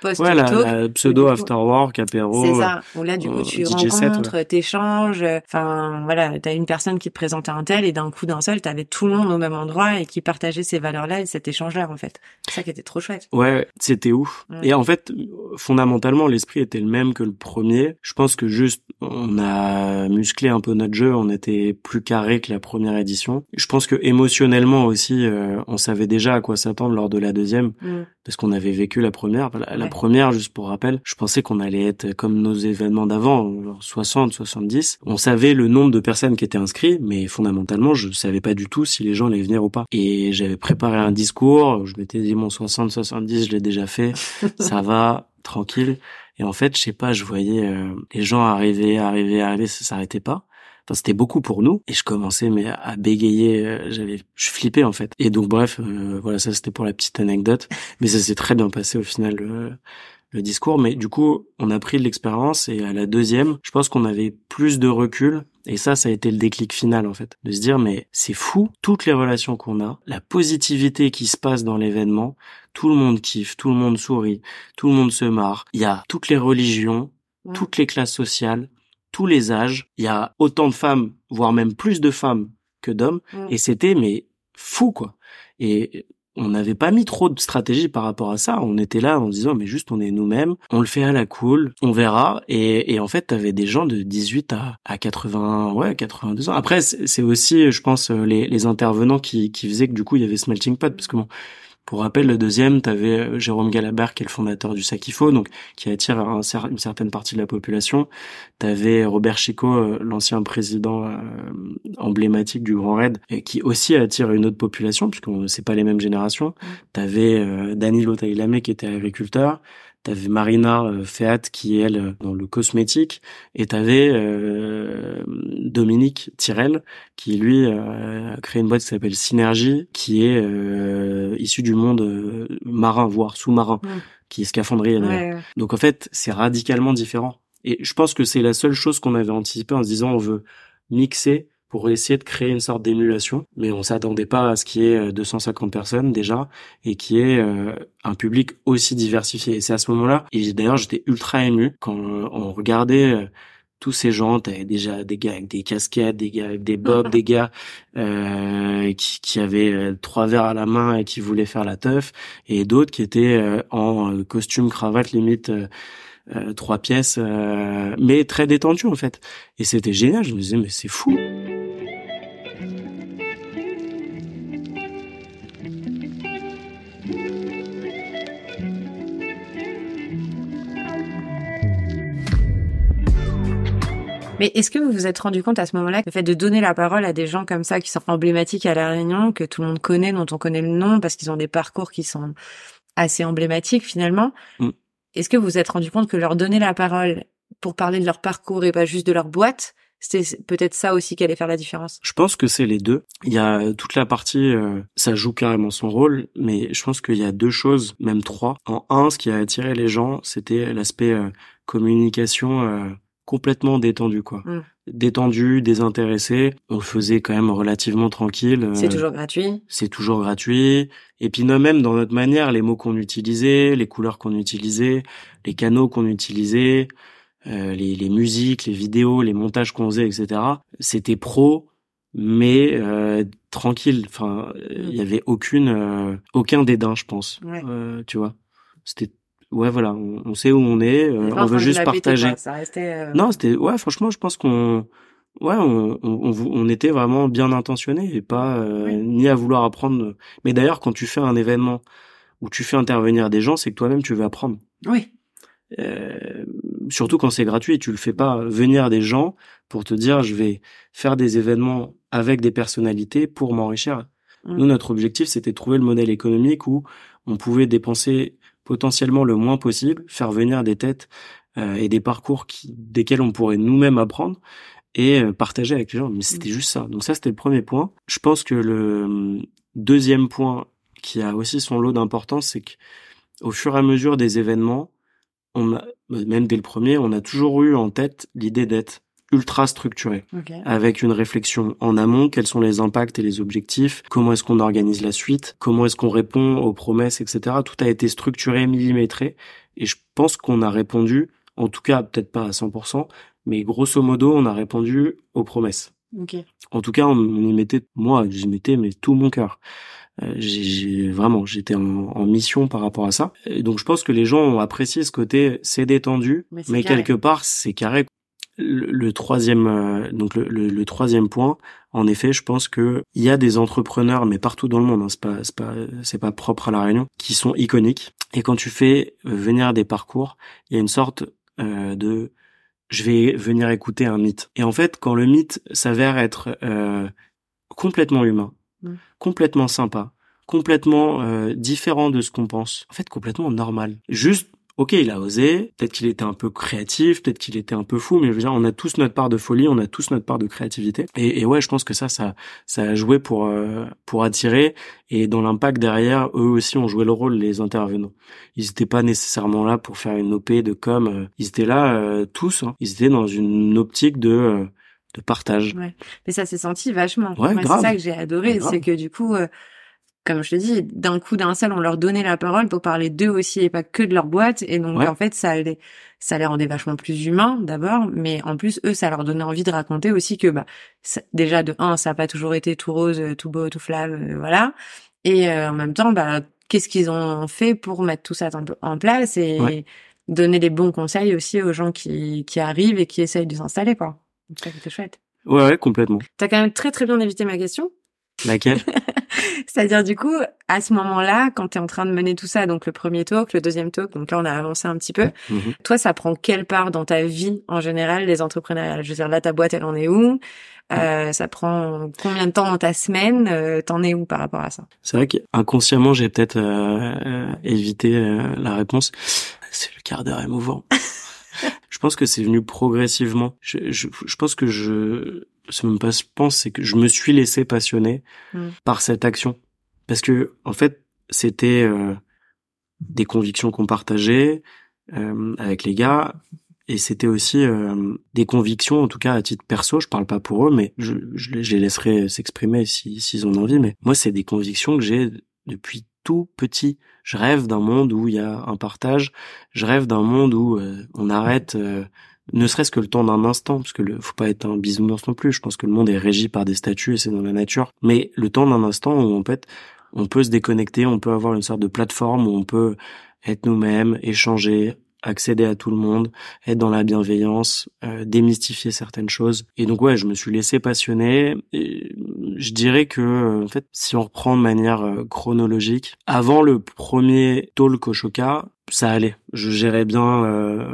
post ouais, la, la pseudo after work apéro c'est ça où là du coup tu rencontres ouais. t'échanges enfin voilà t'as une personne qui te présente un tel et d'un coup d'un seul, t'avais tout le monde au même endroit et qui partageait ces valeurs-là et cet échange-là, en fait. C'est ça qui était trop chouette. Ouais, c'était ouf. Ouais. Et en fait, fondamentalement, l'esprit était le même que le premier. Je pense que juste, on a musclé un peu notre jeu, on était plus carré la première édition. Je pense que émotionnellement aussi, euh, on savait déjà à quoi s'attendre lors de la deuxième, mm. parce qu'on avait vécu la première. La, la ouais. première, juste pour rappel, je pensais qu'on allait être comme nos événements d'avant, 60, 70. On savait le nombre de personnes qui étaient inscrites, mais fondamentalement, je savais pas du tout si les gens allaient venir ou pas. Et j'avais préparé un discours, je m'étais dit mon 60 70, je l'ai déjà fait, [laughs] ça va, tranquille. Et en fait, je sais pas, je voyais euh, les gens arriver, arriver, arriver, ça s'arrêtait pas. Enfin, c'était beaucoup pour nous et je commençais mais à bégayer, euh, j'avais je flippais en fait. Et donc bref, euh, voilà, ça c'était pour la petite anecdote, mais ça s'est très bien passé au final euh, le discours. Mais du coup, on a pris de l'expérience et à la deuxième, je pense qu'on avait plus de recul. Et ça, ça a été le déclic final, en fait. De se dire, mais c'est fou, toutes les relations qu'on a, la positivité qui se passe dans l'événement, tout le monde kiffe, tout le monde sourit, tout le monde se marre. Il y a toutes les religions, ouais. toutes les classes sociales, tous les âges. Il y a autant de femmes, voire même plus de femmes que d'hommes. Ouais. Et c'était, mais fou, quoi. Et on n'avait pas mis trop de stratégie par rapport à ça. On était là en disant mais juste on est nous-mêmes, on le fait à la cool, on verra. Et, et en fait, t'avais des gens de 18 à, à 80, ouais, 82 ans. Après, c'est aussi, je pense, les, les intervenants qui, qui faisaient que du coup il y avait ce melting pot parce que bon, pour rappel, le deuxième, tu avais Jérôme Galabert, qui est le fondateur du Sakifo, donc qui attire un, une certaine partie de la population. Tu avais Robert Chico, l'ancien président euh, emblématique du Grand Raid, et qui aussi attire une autre population, puisque c'est pas les mêmes générations. Mmh. Tu avais euh, Danilo Taïlamé, qui était agriculteur. T'avais Marina euh, Feat qui est elle dans le cosmétique et t'avais euh, Dominique Tirel qui lui euh, a créé une boîte qui s'appelle Synergie qui est euh, issus du monde marin, voire sous-marin, qui est scaphandrier. Donc en fait, c'est radicalement différent. Et je pense que c'est la seule chose qu'on avait anticipé en se disant on veut mixer pour essayer de créer une sorte d'émulation, mais on s'attendait pas à ce qu'il y ait 250 personnes déjà et qui est un public aussi diversifié. Et c'est à ce moment-là, et d'ailleurs j'étais ultra ému quand on regardait tous ces gens, t'avais déjà des gars avec des casquettes, des gars avec des [laughs] bobs, des gars euh, qui, qui, avaient euh, trois verres à la main et qui voulaient faire la teuf, et d'autres qui étaient euh, en costume cravate limite trois pièces, mais très détendus en fait. Et c'était génial. Je me disais mais c'est fou. Mais est-ce que vous vous êtes rendu compte à ce moment-là, le fait de donner la parole à des gens comme ça qui sont emblématiques à la Réunion, que tout le monde connaît, dont on connaît le nom, parce qu'ils ont des parcours qui sont assez emblématiques finalement, mm. est-ce que vous vous êtes rendu compte que leur donner la parole pour parler de leur parcours et pas juste de leur boîte, c'était peut-être ça aussi qui allait faire la différence? Je pense que c'est les deux. Il y a toute la partie, euh, ça joue carrément son rôle, mais je pense qu'il y a deux choses, même trois. En un, ce qui a attiré les gens, c'était l'aspect euh, communication euh, complètement détendu quoi. Mm. Détendu, désintéressé, on le faisait quand même relativement tranquille. C'est toujours gratuit. C'est toujours gratuit. Et puis nous même dans notre manière, les mots qu'on utilisait, les couleurs qu'on utilisait, les canaux qu'on utilisait, euh, les, les, musiques, les vidéos, les montages qu'on faisait, etc. C'était pro, mais euh, tranquille. Enfin, il y mm. avait aucune, euh, aucun dédain, je pense. Euh, tu vois, c'était ouais voilà on, sait où on est euh, on veut juste partager. ça restait, euh, non c'était ouais franchement je pense qu'on ouais on, on, on, était vraiment bien intentionné et pas euh, ni à vouloir apprendre. Mais d'ailleurs quand tu fais un événement où tu fais intervenir des gens c'est que toi-même tu veux apprendre. Oui. Surtout quand c'est gratuit tu le fais pas venir des gens pour te dire je vais faire des événements avec des personnalités pour m'enrichir. Mm. nous notre objectif c'était trouver le modèle économique où on pouvait dépenser potentiellement le moins possible, faire venir des têtes euh, et des parcours qui, desquels on pourrait nous-mêmes apprendre et euh, partager avec les gens. Mais c'était mm. juste ça. Donc ça, c'était le premier point. Je pense que le hum, deuxième point qui a aussi son lot d'importance, c'est que au fur et à mesure des événements, on a, même dès le premier, on a toujours eu en tête l'idée d'être ultra structuré, avec une réflexion en amont, quels sont les impacts et les objectifs, comment est-ce qu'on organise la suite, comment est-ce qu'on répond aux promesses, etc. Tout a été structuré, millimétré, et je pense qu'on a répondu, en tout cas peut-être pas à 100%, mais grosso modo, on a répondu aux promesses. En tout cas, on y mettait, moi, j'y mettais mais tout mon cœur. Euh, j'ai vraiment, j'étais en, mission par rapport à ça. donc, je pense que les gens ont apprécié ce côté, c'est détendu, mais, mais quelque part, c'est carré le, troisième euh, donc le, troisième point en effet je pense que il y a des entrepreneurs mais partout dans le monde hein, c'est pas c'est pas c'est pas propre à la Réunion qui sont iconiques. Et quand tu fais venir des parcours il y a une sorte euh, de je vais venir écouter un mythe. Et en fait quand le mythe s'avère être euh, complètement humain mmh. complètement sympa complètement différent de ce qu'on pense en fait complètement normal. Juste ok, il a osé, peut-être qu'il était un peu créatif, peut-être qu'il était un peu fou, mais je veux dire, on a tous notre part de folie, on a tous notre part de créativité. Et, et ouais, je pense que ça, ça, ça a joué pour euh, pour attirer. Et dans l'impact derrière, eux aussi ont joué le rôle, les intervenants. Ils n'étaient pas nécessairement là pour faire une op de com. Euh, ils étaient là euh, tous. Hein. Ils étaient dans une optique de de partage. Ouais. Mais ça s'est senti vachement. Ouais, c'est ça que j'ai adoré, c'est que du coup, comme je te dis, d'un coup d'un seul, on leur donnait la parole pour parler d'eux aussi et pas que de leur boîte. Et donc, en fait, ça les, ça les rendait vachement plus humains d'abord, mais en plus, eux, ça leur donnait envie de raconter aussi que, bah, déjà de un, ça n'a pas toujours été tout rose, tout beau, tout flave, euh, voilà. Et euh, en même temps, bah, qu'est-ce qu'ils ont fait pour mettre tout ça en, place et donner les bons conseils aussi aux gens qui, qui arrivent et qui essayent de s'installer, quoi. ça, c'était chouette. Ouais, ouais, complètement. T'as quand même très très bien évité ma question. Laquelle? [laughs] C'est-à-dire du coup, à ce moment-là, quand tu es en train de mener tout ça, donc le premier talk, le deuxième talk, donc là on a avancé un petit peu. Mhm. Toi, ça prend quelle part dans ta vie en général, les entrepreneurs Je veux dire, là ta boîte, elle en est où? Euh, ça prend combien de temps dans ta semaine? Euh, T'en es où par rapport à ça? C'est vrai qu'inconsciemment, j'ai peut-être euh, euh évité la réponse. C'est le quart d'heure émouvant. [laughs] [laughs] je pense que c'est venu progressivement. Je, je, je pense que je c'est même pas je pense c'est que je me suis laissé passionner hmm. par cette action parce que en fait c'était des convictions qu'on partageait avec les gars et c'était aussi des convictions en tout cas à titre perso je parle pas pour eux mais je, je, les laisserai s'exprimer si s'ils ont envie mais moi c'est des convictions que j'ai depuis tout petit je rêve d'un monde où il y a un partage je rêve d'un monde où on arrête ne serait-ce que le temps d'un instant, parce que le, faut pas être un bisounours non plus. Je pense que le monde est régi par des statuts et c'est dans la nature. Mais le temps d'un instant où en fait, on peut se déconnecter, on peut avoir une sorte de plateforme où on peut être nous-mêmes, échanger, accéder à tout le monde, être dans la bienveillance, euh, démystifier certaines choses. Et donc ouais, je me suis laissé passionner. Et je dirais que en fait, si on reprend de manière euh, chronologique, avant le premier talk au ça allait. Je gérais bien euh,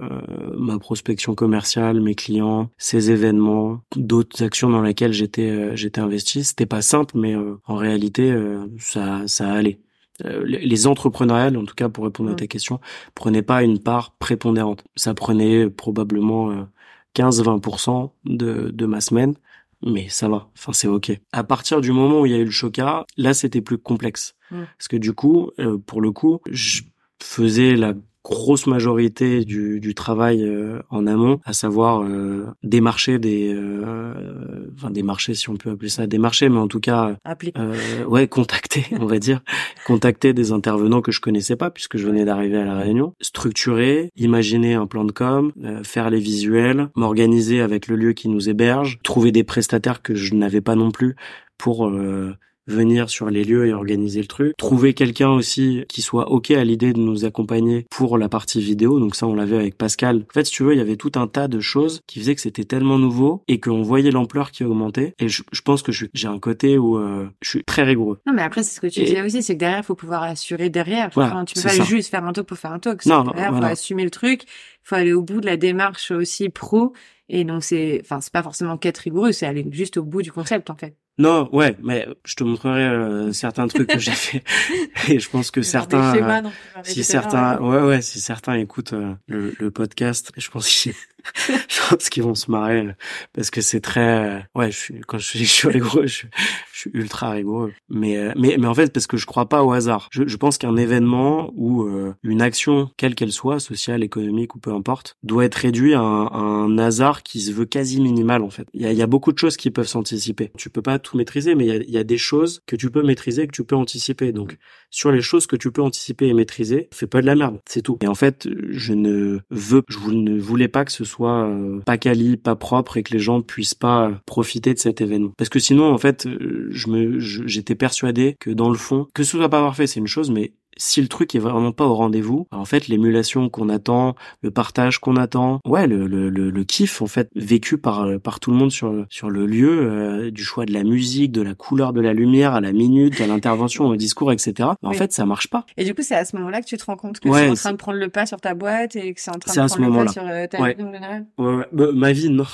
ma prospection commerciale, mes clients, ces événements, d'autres actions dans lesquelles j'étais j'étais investi. C'était pas simple, mais en réalité, ça ça allait. Euh, les entrepreneuriales, en tout cas pour répondre à ta question, prenaient pas une part prépondérante. Ça prenait probablement 15-20% euh, de, de ma semaine, mais ça va. Enfin, c'est ok. À partir du moment où il y a eu le choca, là, c'était plus complexe. Parce que du coup, euh, pour le coup, je faisais la grosse majorité du, du travail euh, en amont, à savoir euh, démarcher des, euh, enfin démarcher si on peut appeler ça démarcher, mais en tout cas, euh, ouais, contacter, [laughs] on va dire, contacter des intervenants que je connaissais pas puisque je venais d'arriver à la Réunion, structurer, imaginer un plan de com, euh, faire les visuels, m'organiser avec le lieu qui nous héberge, trouver des prestataires que je n'avais pas non plus pour euh, venir sur les lieux et organiser le truc. Trouver quelqu'un aussi qui soit OK à l'idée de nous accompagner pour la partie vidéo. Donc ça, on l'avait avec Pascal. En fait, si tu veux, il y avait tout un tas de choses qui faisaient que c'était tellement nouveau et qu'on voyait l'ampleur qui augmentait. Et je, pense que j'ai un côté où euh, je suis très rigoureux. Non, mais après, c'est ce que tu disais aussi, c'est que derrière, il faut pouvoir assurer derrière. Voilà, tu peux pas juste faire un talk pour faire un talk. Non, derrière, faut assumer le truc. Il faut aller au bout de la démarche aussi pro. Et donc c'est, enfin, c'est pas forcément qu'être rigoureux, c'est aller juste au bout du concept en fait. Non, ouais, mais je te montrerai euh, certains trucs que j'ai fait. [laughs] Et je pense que certains, euh, si certains, ouais, ouais, si certains écoutent euh, le, le, podcast, je pense qu'ils, [laughs] je pense qu'ils vont se marrer parce que c'est très, ouais, je suis quand je suis, je suis rigoureux, je, je, suis ultra rigoureux, mais mais mais en fait parce que je crois pas au hasard. Je, je pense qu'un événement ou une action, quelle qu'elle soit, sociale, économique ou peu importe, doit être réduit à un, à un hasard qui se veut quasi minimal en fait. Il y a, y a beaucoup de choses qui peuvent s'anticiper. Tu peux pas tout maîtriser, mais il y a, des choses que tu peux maîtriser, que tu peux anticiper. Donc, sur les choses que tu peux anticiper et maîtriser, fais pas de la merde, c'est tout. Et en fait, je ne veux, je ne voulais pas que ce soit euh, pas quali, pas propre et que les gens puissent pas profiter de cet événement. Parce que sinon, en fait, me, j'étais persuadé que dans le fond, que ce soit pas parfait, c'est une chose, mais si le truc est vraiment pas au rendez-vous, en fait, l'émulation qu'on attend, le partage qu'on attend, ouais, le, le, le, kiff en fait vécu par par tout le monde sur sur le lieu, euh, du choix de la musique, de la couleur de la lumière à la minute, à l'intervention, au discours, etc. En fait, ça marche pas. Et du coup, c'est à ce moment-là que tu te rends compte que c'est en train de prendre le pas sur ta boîte et que c'est en train de prendre le pas sur euh, ta vie en général? Ouais, bah, ma vie, non.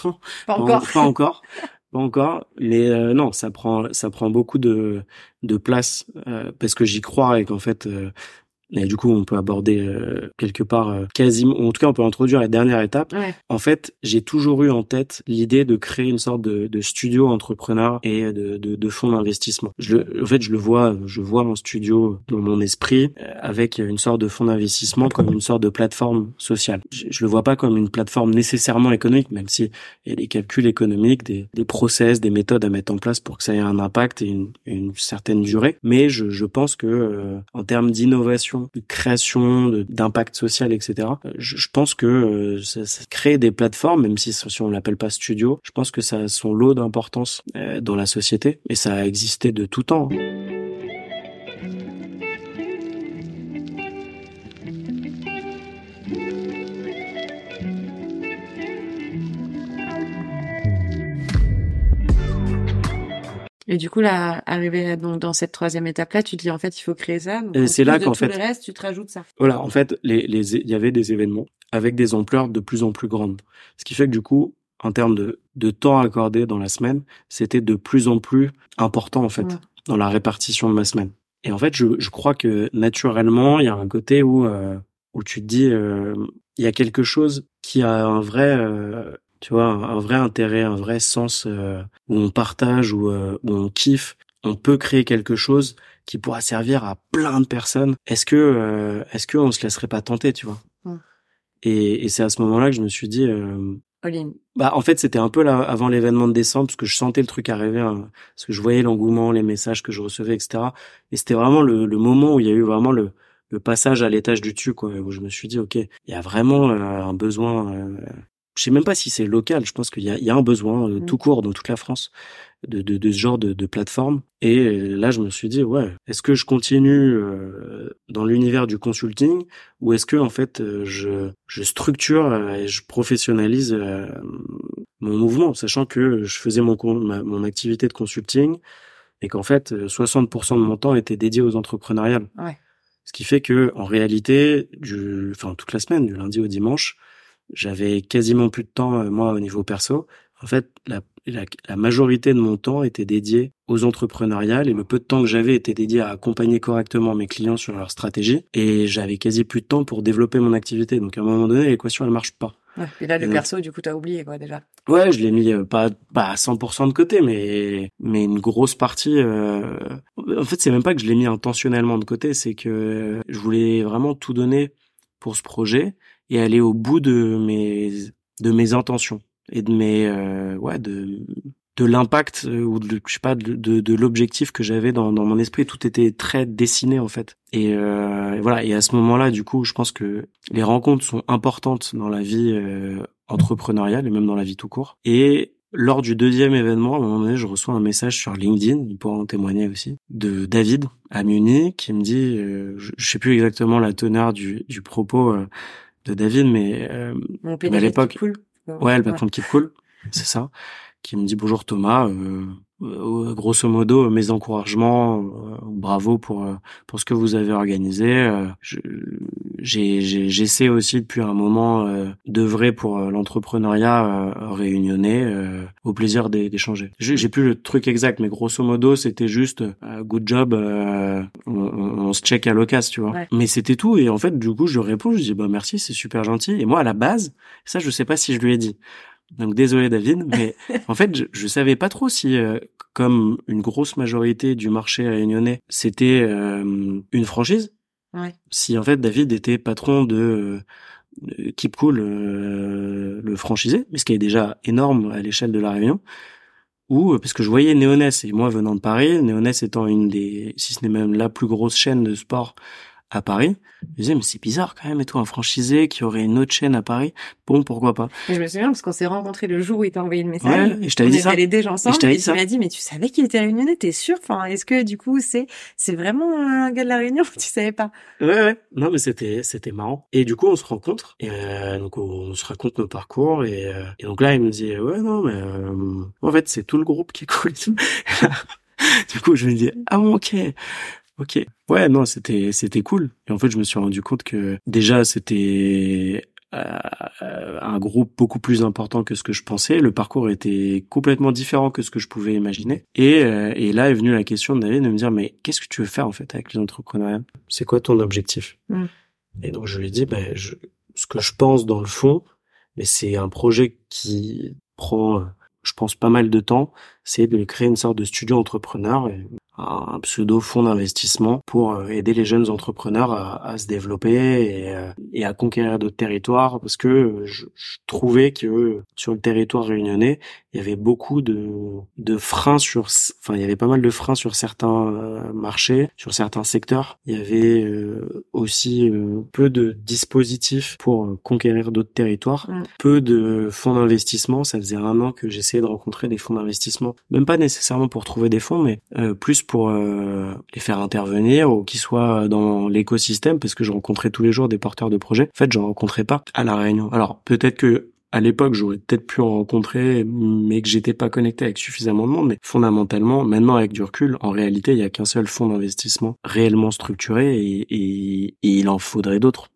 Pas encore. pas encore. [laughs] Encore, euh, non, ça prend ça prend beaucoup de de place euh, parce que j'y crois et qu'en fait euh, et du coup, on peut aborder euh, quelque part euh, quasiment, en tout cas, on peut introduire la dernière étape. En fait, j'ai toujours eu en tête l'idée de créer une sorte de, de studio entrepreneur et de, de, de fonds d'investissement. Je, en fait, je le vois, je vois mon studio dans mon esprit euh, avec une sorte de fonds d'investissement comme une sorte de plateforme sociale. Je, je, le vois pas comme une plateforme nécessairement économique, même si il y a des calculs économiques, des, des process, des méthodes à mettre en place pour que ça ait un impact et une, une certaine durée. Mais je, je pense que en termes d'innovation de création, d'impact social, etc. Euh, je, pense que euh, ça, crée des plateformes, même si, si on l'appelle pas studio, je pense que ça a son lot d'importance euh, dans la société et ça a existé de tout temps. Et du coup, là, arrivé donc dans cette troisième étape-là, tu dis en fait, il faut créer ça. Et c'est là qu'en fait, le reste, tu te rajoutes ça. Voilà, en fait, les, les, il y avait des événements avec des ampleurs de plus en plus grandes, ce qui fait que du coup, en termes de, de temps accordé dans la semaine, c'était de plus en plus important en fait dans la répartition de ma semaine. Et en fait, je, je crois que naturellement, il y a un côté où euh, où tu te dis, euh, il y a quelque chose qui a un vrai euh, tu vois, un, vrai intérêt, un vrai sens euh, où on partage, où, euh, où on kiffe, on peut créer quelque chose qui pourra servir à plein de personnes. Est-ce que euh, est-ce que on se laisserait pas tenter, tu vois? Mm. Et, et c'est à ce moment-là que je me suis dit, euh, bah en fait c'était un peu là avant l'événement de décembre parce que je sentais le truc arriver, hein, parce que je voyais l'engouement, les messages que je recevais, etc. Et c'était vraiment le, le moment où il y a eu vraiment le le passage à l'étage du dessus, quoi, où je me suis dit, ok, il y a vraiment euh, un besoin. Euh, je sais même pas si c'est local. Je pense qu'il y a, il y a un besoin euh, Mm. tout court dans toute la France de, de, de ce genre de, de plateforme. Et euh, là, je me suis dit, ouais, est-ce que je continue euh, dans l'univers du consulting ou est-ce que en fait je, je structure et je professionnalise euh, mon mouvement, sachant que je faisais mon ma- mon activité de consulting et qu'en fait euh, 60% de mon temps était dédié aux entrepreneuriales. Ouais. Ce qui fait que en réalité, du, enfin toute la semaine, du lundi au dimanche, j'avais quasiment plus de temps euh, moi au niveau perso. En fait, la, la, la majorité de mon temps était dédié aux entrepreneuriales et le peu de temps que j'avais était dédié à accompagner correctement mes clients sur leur stratégie et j'avais quasi plus de temps pour développer mon activité. Donc à un moment donné, l'équation elle marche pas. Ouais. Et là, le Et donc- perso, du coup, t'as oublié, quoi, déjà. Ouais, je l'ai mis euh, pas pas à 100% de côté, mais mais une grosse partie. euh, En fait, c'est même pas que je l'ai mis intentionnellement de côté, c'est que je voulais vraiment tout donner pour ce projet et aller au bout de mes de mes intentions et de mes euh, ouais de de l'impact euh, ou de je sais pas de de, de l'objectif que j'avais dans dans mon esprit. Tout était très dessiné en fait. Et, euh, voilà. Et à ce moment-là, du coup, je pense que les rencontres sont importantes dans la vie euh, entrepreneuriale et même dans la vie tout court. Et lors du deuxième événement, à un moment donné, je reçois un message sur LinkedIn, il pourra en témoigner aussi, de David à Munich, qui me dit, euh, je, je sais plus exactement la teneur du, du propos euh, de David, mais euh, Mon à l'époque- cool. ouais, le patron de Keep Cool, c'est ça, qui me dit bonjour Thomas, euh, grosso modo mes encouragements, euh, bravo pour euh, pour ce que vous avez organisé. euh, j'ai j'essaie aussi depuis un moment euh, d'œuvrer pour euh, l'entrepreneuriat euh, réunionnais, euh, au plaisir d'é- d'échanger. J'ai j'ai plus le truc exact, mais grosso modo c'était juste euh, good job, euh, on, on- on se check à l'occasion, tu vois. Ouais. Mais c'était tout et en fait du coup je réponds, je dis bah merci, c'est super gentil. Et moi à la base, ça je sais pas si je lui ai dit. Donc désolé David, mais [laughs] en fait je, je savais pas trop si euh, comme une grosse majorité du marché réunionnais, c'était euh, une franchise. Ouais. Si en fait David était patron de euh, Keep Cool, euh, le franchisé, mais ce qui est déjà énorme à l'échelle de la Réunion, ou euh, parce que je voyais Néonès et moi venant de Paris, Néonès étant une des, si ce n'est même la plus grosse chaîne de sport à Paris, je me disais mais c'est bizarre quand même et tout un franchisé qui aurait une autre chaîne à Paris, bon pourquoi pas. Mais je me souviens parce qu'on s'est rencontrés le jour où il t'a envoyé le message. Ouais, et je t'avais on dit ça. allés déjà ensemble. je t'avais Et dit tu m'as dit, mais tu savais qu'il était réunionnais, t'es sûr? Enfin, est-ce que du coup, c'est, c'est vraiment un gars de la Réunion? [laughs] Tu savais pas? Ouais, ouais. Non, mais c'était, c'était marrant. Et du coup, on se rencontre. Et euh, donc, on se raconte nos parcours. Et, euh, et donc là, il me dit, ouais, non, mais euh, en fait, c'est tout le groupe qui est cool. [laughs] et du coup, je me dis, ah bon, ok, ok. Ouais, non, c'était, c'était cool. Et en fait, je me suis rendu compte que déjà, c'était euh, un groupe beaucoup plus important que ce que je pensais. Le parcours était complètement différent que ce que je pouvais imaginer. Et, euh, et là est venue la question de David de me dire, mais qu'est-ce que tu veux faire en fait avec les entrepreneuriats C'est quoi ton objectif? Mm. Et donc je lui ai dit, ben, je, ce que je pense dans le fond, mais c'est un projet qui prend, euh, je pense, pas mal de temps, c'est de créer une sorte de studio entrepreneur, et un pseudo fonds d'investissement pour euh, aider les jeunes entrepreneurs à, se développer et, euh, et à conquérir d'autres territoires parce que euh, je, je trouvais que sur le territoire réunionnais il y avait beaucoup de, de freins sur enfin il y avait pas mal de freins sur certains euh, marchés sur certains secteurs il y avait euh, aussi euh, peu de dispositifs pour euh, conquérir d'autres territoires Mm. peu de fonds d'investissement ça faisait un an que j'essayais de rencontrer des fonds d'investissement même pas nécessairement pour trouver des fonds mais euh, plus pour euh, les faire intervenir ou qu'ils soient dans l'écosystème parce que je rencontrais tous les jours des porteurs de projets. En fait, j'en rencontrais pas à la Réunion. Alors peut-être que à l'époque, j'aurais peut-être pu en rencontrer, mais que j'étais pas connecté avec suffisamment de monde. Mais fondamentalement, maintenant avec du recul, en réalité, il y a qu'un seul fonds d'investissement réellement structuré et il en faudrait d'autres.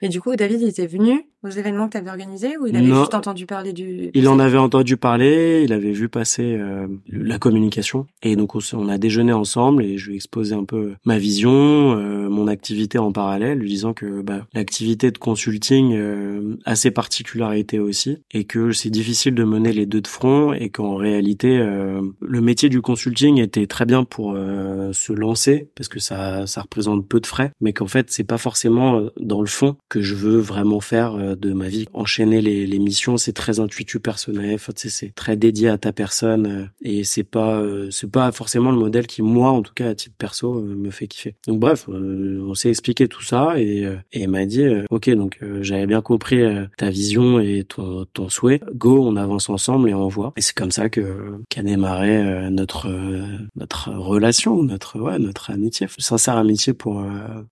Mais du coup, David, il était venu aux événements que tu avais organisés ou il avait juste entendu parler du... Il en avait entendu parler, il avait vu passer euh, la communication. Et donc, on, a déjeuné ensemble et je lui ai exposé un peu ma vision, euh, mon activité en parallèle, lui disant que bah, l'activité de consulting euh, a ses particularités aussi et que c'est difficile de mener les deux de front et qu'en réalité, le métier du consulting était très bien pour se lancer parce que ça, ça représente peu de frais, mais qu'en fait, c'est pas forcément dans le fond que je veux vraiment faire de ma vie. Enchaîner les, les missions, c'est très intuitu personnel, c'est très dédié à ta personne euh, et c'est pas euh, c'est pas forcément le modèle qui moi en tout cas à titre perso euh, me fait kiffer. Donc bref, on s'est expliqué tout ça et et m'a dit OK, donc j'avais bien compris ta vision et ton ton souhait. Go, on avance ensemble et on voit. Et c'est comme ça que qu'a démarré notre notre relation, notre ouais, notre amitié, sincère amitié pour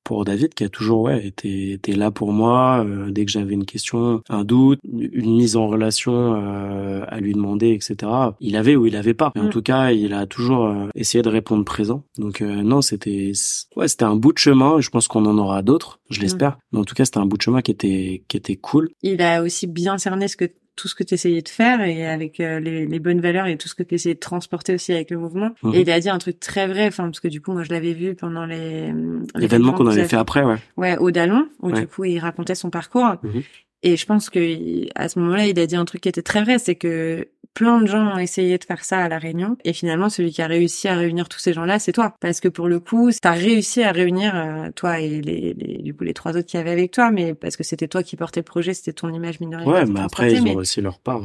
pour David qui a toujours ouais été été là pour moi dès que j'avais une question, un doute, une mise en relation euh, à lui demander, etc. Il avait ou il avait pas. Mais en mm. tout cas, il a toujours euh, essayé de répondre présent. Donc euh, non, c'était ouais, c'était un bout de chemin. Je pense qu'on en aura d'autres, je mm. l'espère. Mais en tout cas, c'était un bout de chemin qui était qui était cool. Il a aussi bien cerné ce que tout ce que tu essayais de faire et avec les, les, bonnes valeurs et tout ce que tu essayais de transporter aussi avec le mouvement. Mm. Et il a dit un truc très vrai, enfin parce que du coup moi je l'avais vu pendant les l'événement qu'on avait fait après, ouais. Ouais, au Dallon où du coup il racontait son parcours. Mm-hmm. Et je pense que à ce moment-là, il a dit un truc qui était très vrai, c'est que plein de gens ont essayé de faire ça à la Réunion, et finalement, celui qui a réussi à réunir tous ces gens-là, c'est toi, parce que pour le coup, t'as réussi à réunir euh, toi et les, les, du coup les trois autres qui avaient avec toi, mais parce que c'était toi qui portais le projet, c'était ton image minoritaire. Ouais, mais après ils ont aussi leur part.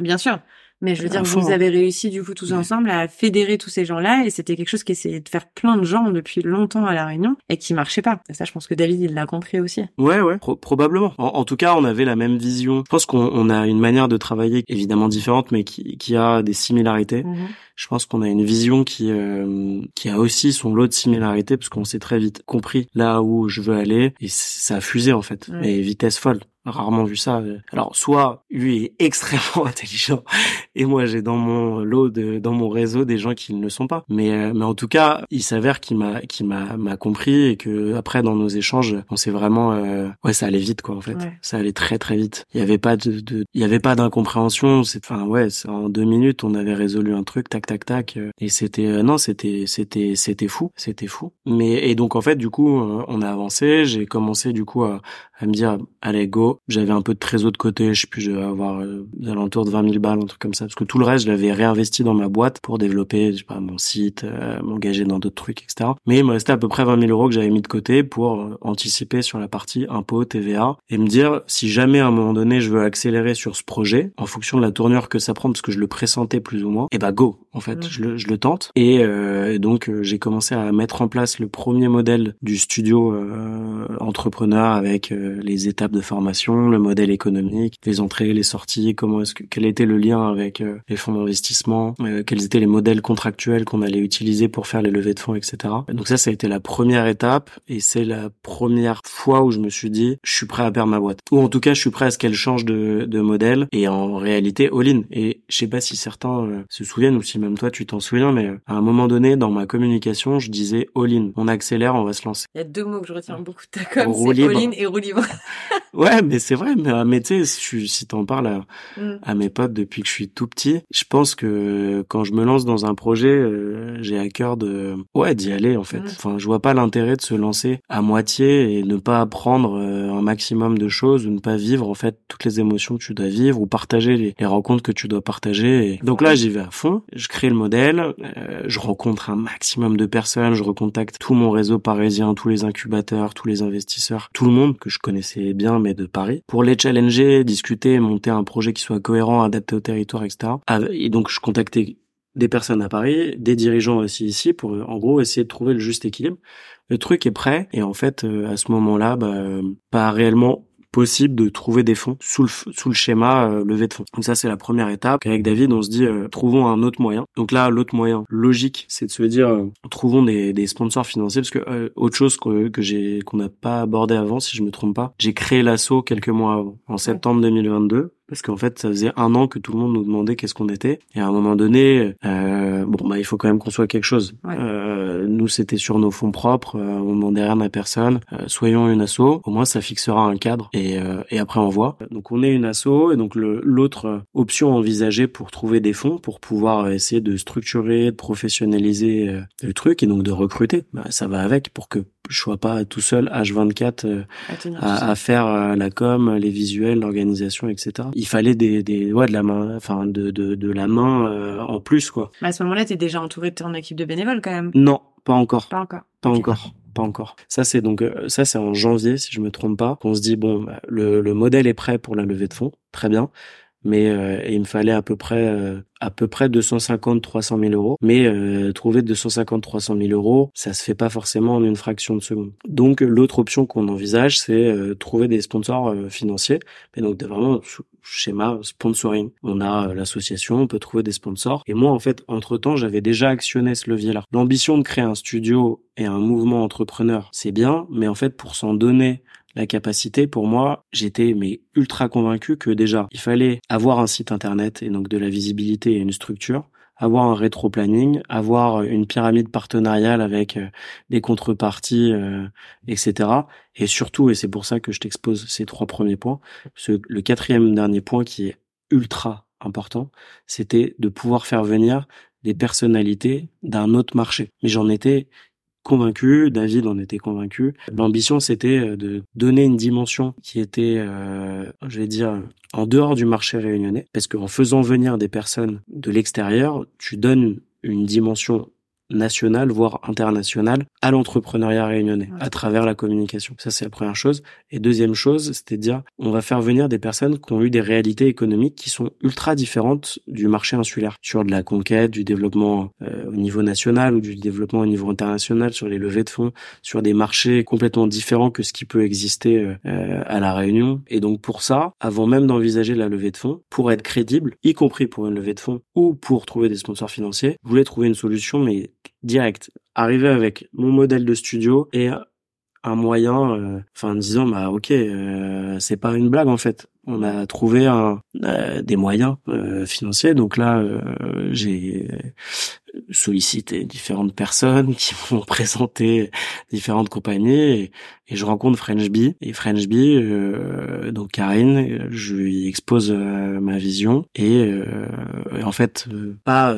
Bien sûr. Mais je veux dire, vous avez réussi du coup tous ensemble à fédérer tous ces gens-là et c'était quelque chose qui essayait de faire plein de gens depuis longtemps à la Réunion et qui marchait pas. Et ça, je pense que David il l'a compris aussi. Ouais, ouais, probablement. En, tout cas, on avait la même vision. Je pense qu'on a une manière de travailler évidemment différente, mais qui, qui a des similarités. Mhm. Je pense qu'on a une vision qui euh, qui a aussi son lot de similarités parce qu'on s'est très vite compris là où je veux aller et ça a fusé en fait et vitesse folle rarement vu ça. Alors soit lui est [laughs] extrêmement intelligent et moi j'ai dans mon lot de dans mon réseau des gens qui ne le sont pas. Mais euh, mais en tout cas, il s'avère qu'il m'a qu'il m'a m'a compris et que après dans nos échanges, on s'est vraiment euh, ouais, ça allait vite quoi en fait. Ça allait très très vite. Il y avait pas de, de il y avait pas d'incompréhension, c'est enfin ouais, en deux minutes, on avait résolu un truc tac tac tac euh, et c'était non, c'était c'était c'était fou, c'était fou. Mais et donc en fait, du coup, on a avancé, j'ai commencé du coup à à me dire allez go. J'avais un peu de trésor de côté je plus je vais avoir euh, alentours de 20 000 balles un truc comme ça parce que tout le reste je l'avais réinvesti dans ma boîte pour développer je sais pas mon site euh, m'engager dans d'autres trucs etc mais il me restait à peu près 20 000 euros que j'avais mis de côté pour euh, anticiper sur la partie impôt TVA et me dire si jamais à un moment donné je veux accélérer sur ce projet en fonction de la tournure que ça prend parce que je le pressentais plus ou moins et eh bah go en fait je, le, je le tente et, euh, donc j'ai commencé à mettre en place le premier modèle du studio entrepreneur avec les étapes de formation, le modèle économique, les entrées, les sorties, comment est-ce que quel était le lien avec euh, les fonds d'investissement, euh, quels étaient les modèles contractuels qu'on allait utiliser pour faire les levées de fonds, etc. Donc ça, ça a été la première étape et c'est la première fois où je me suis dit, je suis prêt à perdre ma boîte. Ou en tout cas, je suis prêt à ce qu'elle change de, de modèle et en réalité all-in. Et je sais pas si certains euh, se souviennent ou si même toi tu t'en souviens, mais à un moment donné dans ma communication, je disais all-in. On accélère, on va se lancer. Il y a deux mots que je retiens beaucoup de ta com, c'est all-in et roue libre. [laughs] ouais, mais c'est vrai. Mais, mais tu sais, si t'en parles à, mm. à, mes potes depuis que je suis tout petit, je pense que quand je me lance dans un projet, euh, j'ai à cœur de, ouais, d'y aller en fait. Mm. Enfin, je vois pas l'intérêt de se lancer à moitié et ne pas apprendre euh, un maximum de choses ou ne pas vivre en fait toutes les émotions que tu dois vivre ou partager les, les rencontres que tu dois partager. Et... Donc là, j'y vais à fond. Je crée le modèle, euh, je rencontre un maximum de personnes, je recontacte tout mon réseau parisien, tous les incubateurs, tous les investisseurs, tout le monde que je connaissais bien mais de Paris, pour les challenger, discuter, monter un projet qui soit cohérent, adapté au territoire, etc. Et donc je contactais des personnes à Paris, des dirigeants aussi ici, pour en gros essayer de trouver le juste équilibre. Le truc est prêt et en fait euh, à ce moment-là, bah, pas réellement possible de trouver des fonds sous le, sous le schéma euh, levée de fonds. Donc ça c'est la première étape. Avec David, on se dit euh, trouvons un autre moyen. Donc là l'autre moyen logique, c'est de se dire euh, trouvons des, des sponsors financiers parce que autre chose que, que j'ai qu'on n'a pas abordé avant si je me trompe pas, j'ai créé l'assaut quelques mois avant, en septembre 2022 parce qu'en fait ça faisait un an que tout le monde nous demandait qu'est-ce qu'on était. Et à un moment donné euh, bon bah il faut quand même qu'on soit quelque chose. Euh, nous c'était sur nos fonds propres euh, on demandait rien à personne. Euh, soyons une asso. Au moins ça fixera un cadre et, euh, et après on voit. Donc on est une asso et donc l'autre option envisagée pour trouver des fonds pour pouvoir essayer de structurer de professionnaliser le truc et donc de recruter bah, ça va avec pour que je sois pas tout seul H24 euh, à, à, faire euh, la com, les visuels, l'organisation, etc. Il fallait des, des ouais de la main, enfin de de, de la main euh, en plus quoi. Mais à ce moment-là, t'es déjà entouré de ton équipe de bénévoles quand même. Non, pas encore. Pas encore. Pas encore. Pas encore. Ça c'est donc ça c'est en janvier si je me trompe pas. On se dit bon bah, le, le modèle est prêt pour la levée de fonds, très bien mais euh, il me fallait à peu près euh, à peu près 250 300 000 euros. Mais euh, trouver 250 300 000 euros ça se fait pas forcément en une fraction de seconde. Donc l'autre option qu'on envisage c'est trouver des sponsors financiers. Mais donc vraiment schéma sponsoring. On a l'association on peut trouver des sponsors. Et moi en fait entre temps j'avais déjà actionné ce levier là l'ambition de créer un studio et un mouvement entrepreneur c'est bien. Mais en fait pour s'en donner la capacité, pour moi, j'étais mais ultra convaincu que déjà, il fallait avoir un site internet et donc de la visibilité et une structure, avoir un rétro-planning, avoir une pyramide partenariale avec euh, des contreparties, euh, etc. Et surtout, et c'est pour ça que je t'expose ces trois premiers points, ce, le quatrième dernier point qui est ultra important, c'était de pouvoir faire venir des personnalités d'un autre marché. Mais j'en étais convaincu, David en était convaincu. L'ambition, c'était euh, de donner une dimension qui était, euh, je vais dire, en dehors du marché réunionnais, parce qu'en faisant venir des personnes de l'extérieur, tu donnes une dimension national, voire international, à l'entrepreneuriat réunionnais, à travers la communication. Ça, c'est la première chose. Et deuxième chose, c'était de dire, on va faire venir des personnes qui ont eu des réalités économiques qui sont ultra différentes du marché insulaire, sur de la conquête, du développement euh, au niveau national ou du développement au niveau international, sur les levées de fonds, sur des marchés complètement différents que ce qui peut exister euh, euh, à la Réunion. Et donc pour ça, avant même d'envisager la levée de fonds, pour être crédible, y compris pour une levée de fonds ou pour trouver des sponsors financiers, je voulais trouver une solution, mais direct. Arriver avec mon modèle de studio et un moyen, euh, enfin disant bah ok, euh, c'est pas une blague en fait. On a trouvé un, euh, des moyens financiers. Donc là, j'ai sollicité différentes personnes qui [laughs] m'ont présenté différentes compagnies et, je rencontre French Bee. Et French Bee donc Karine je lui expose ma vision. Et, en fait pas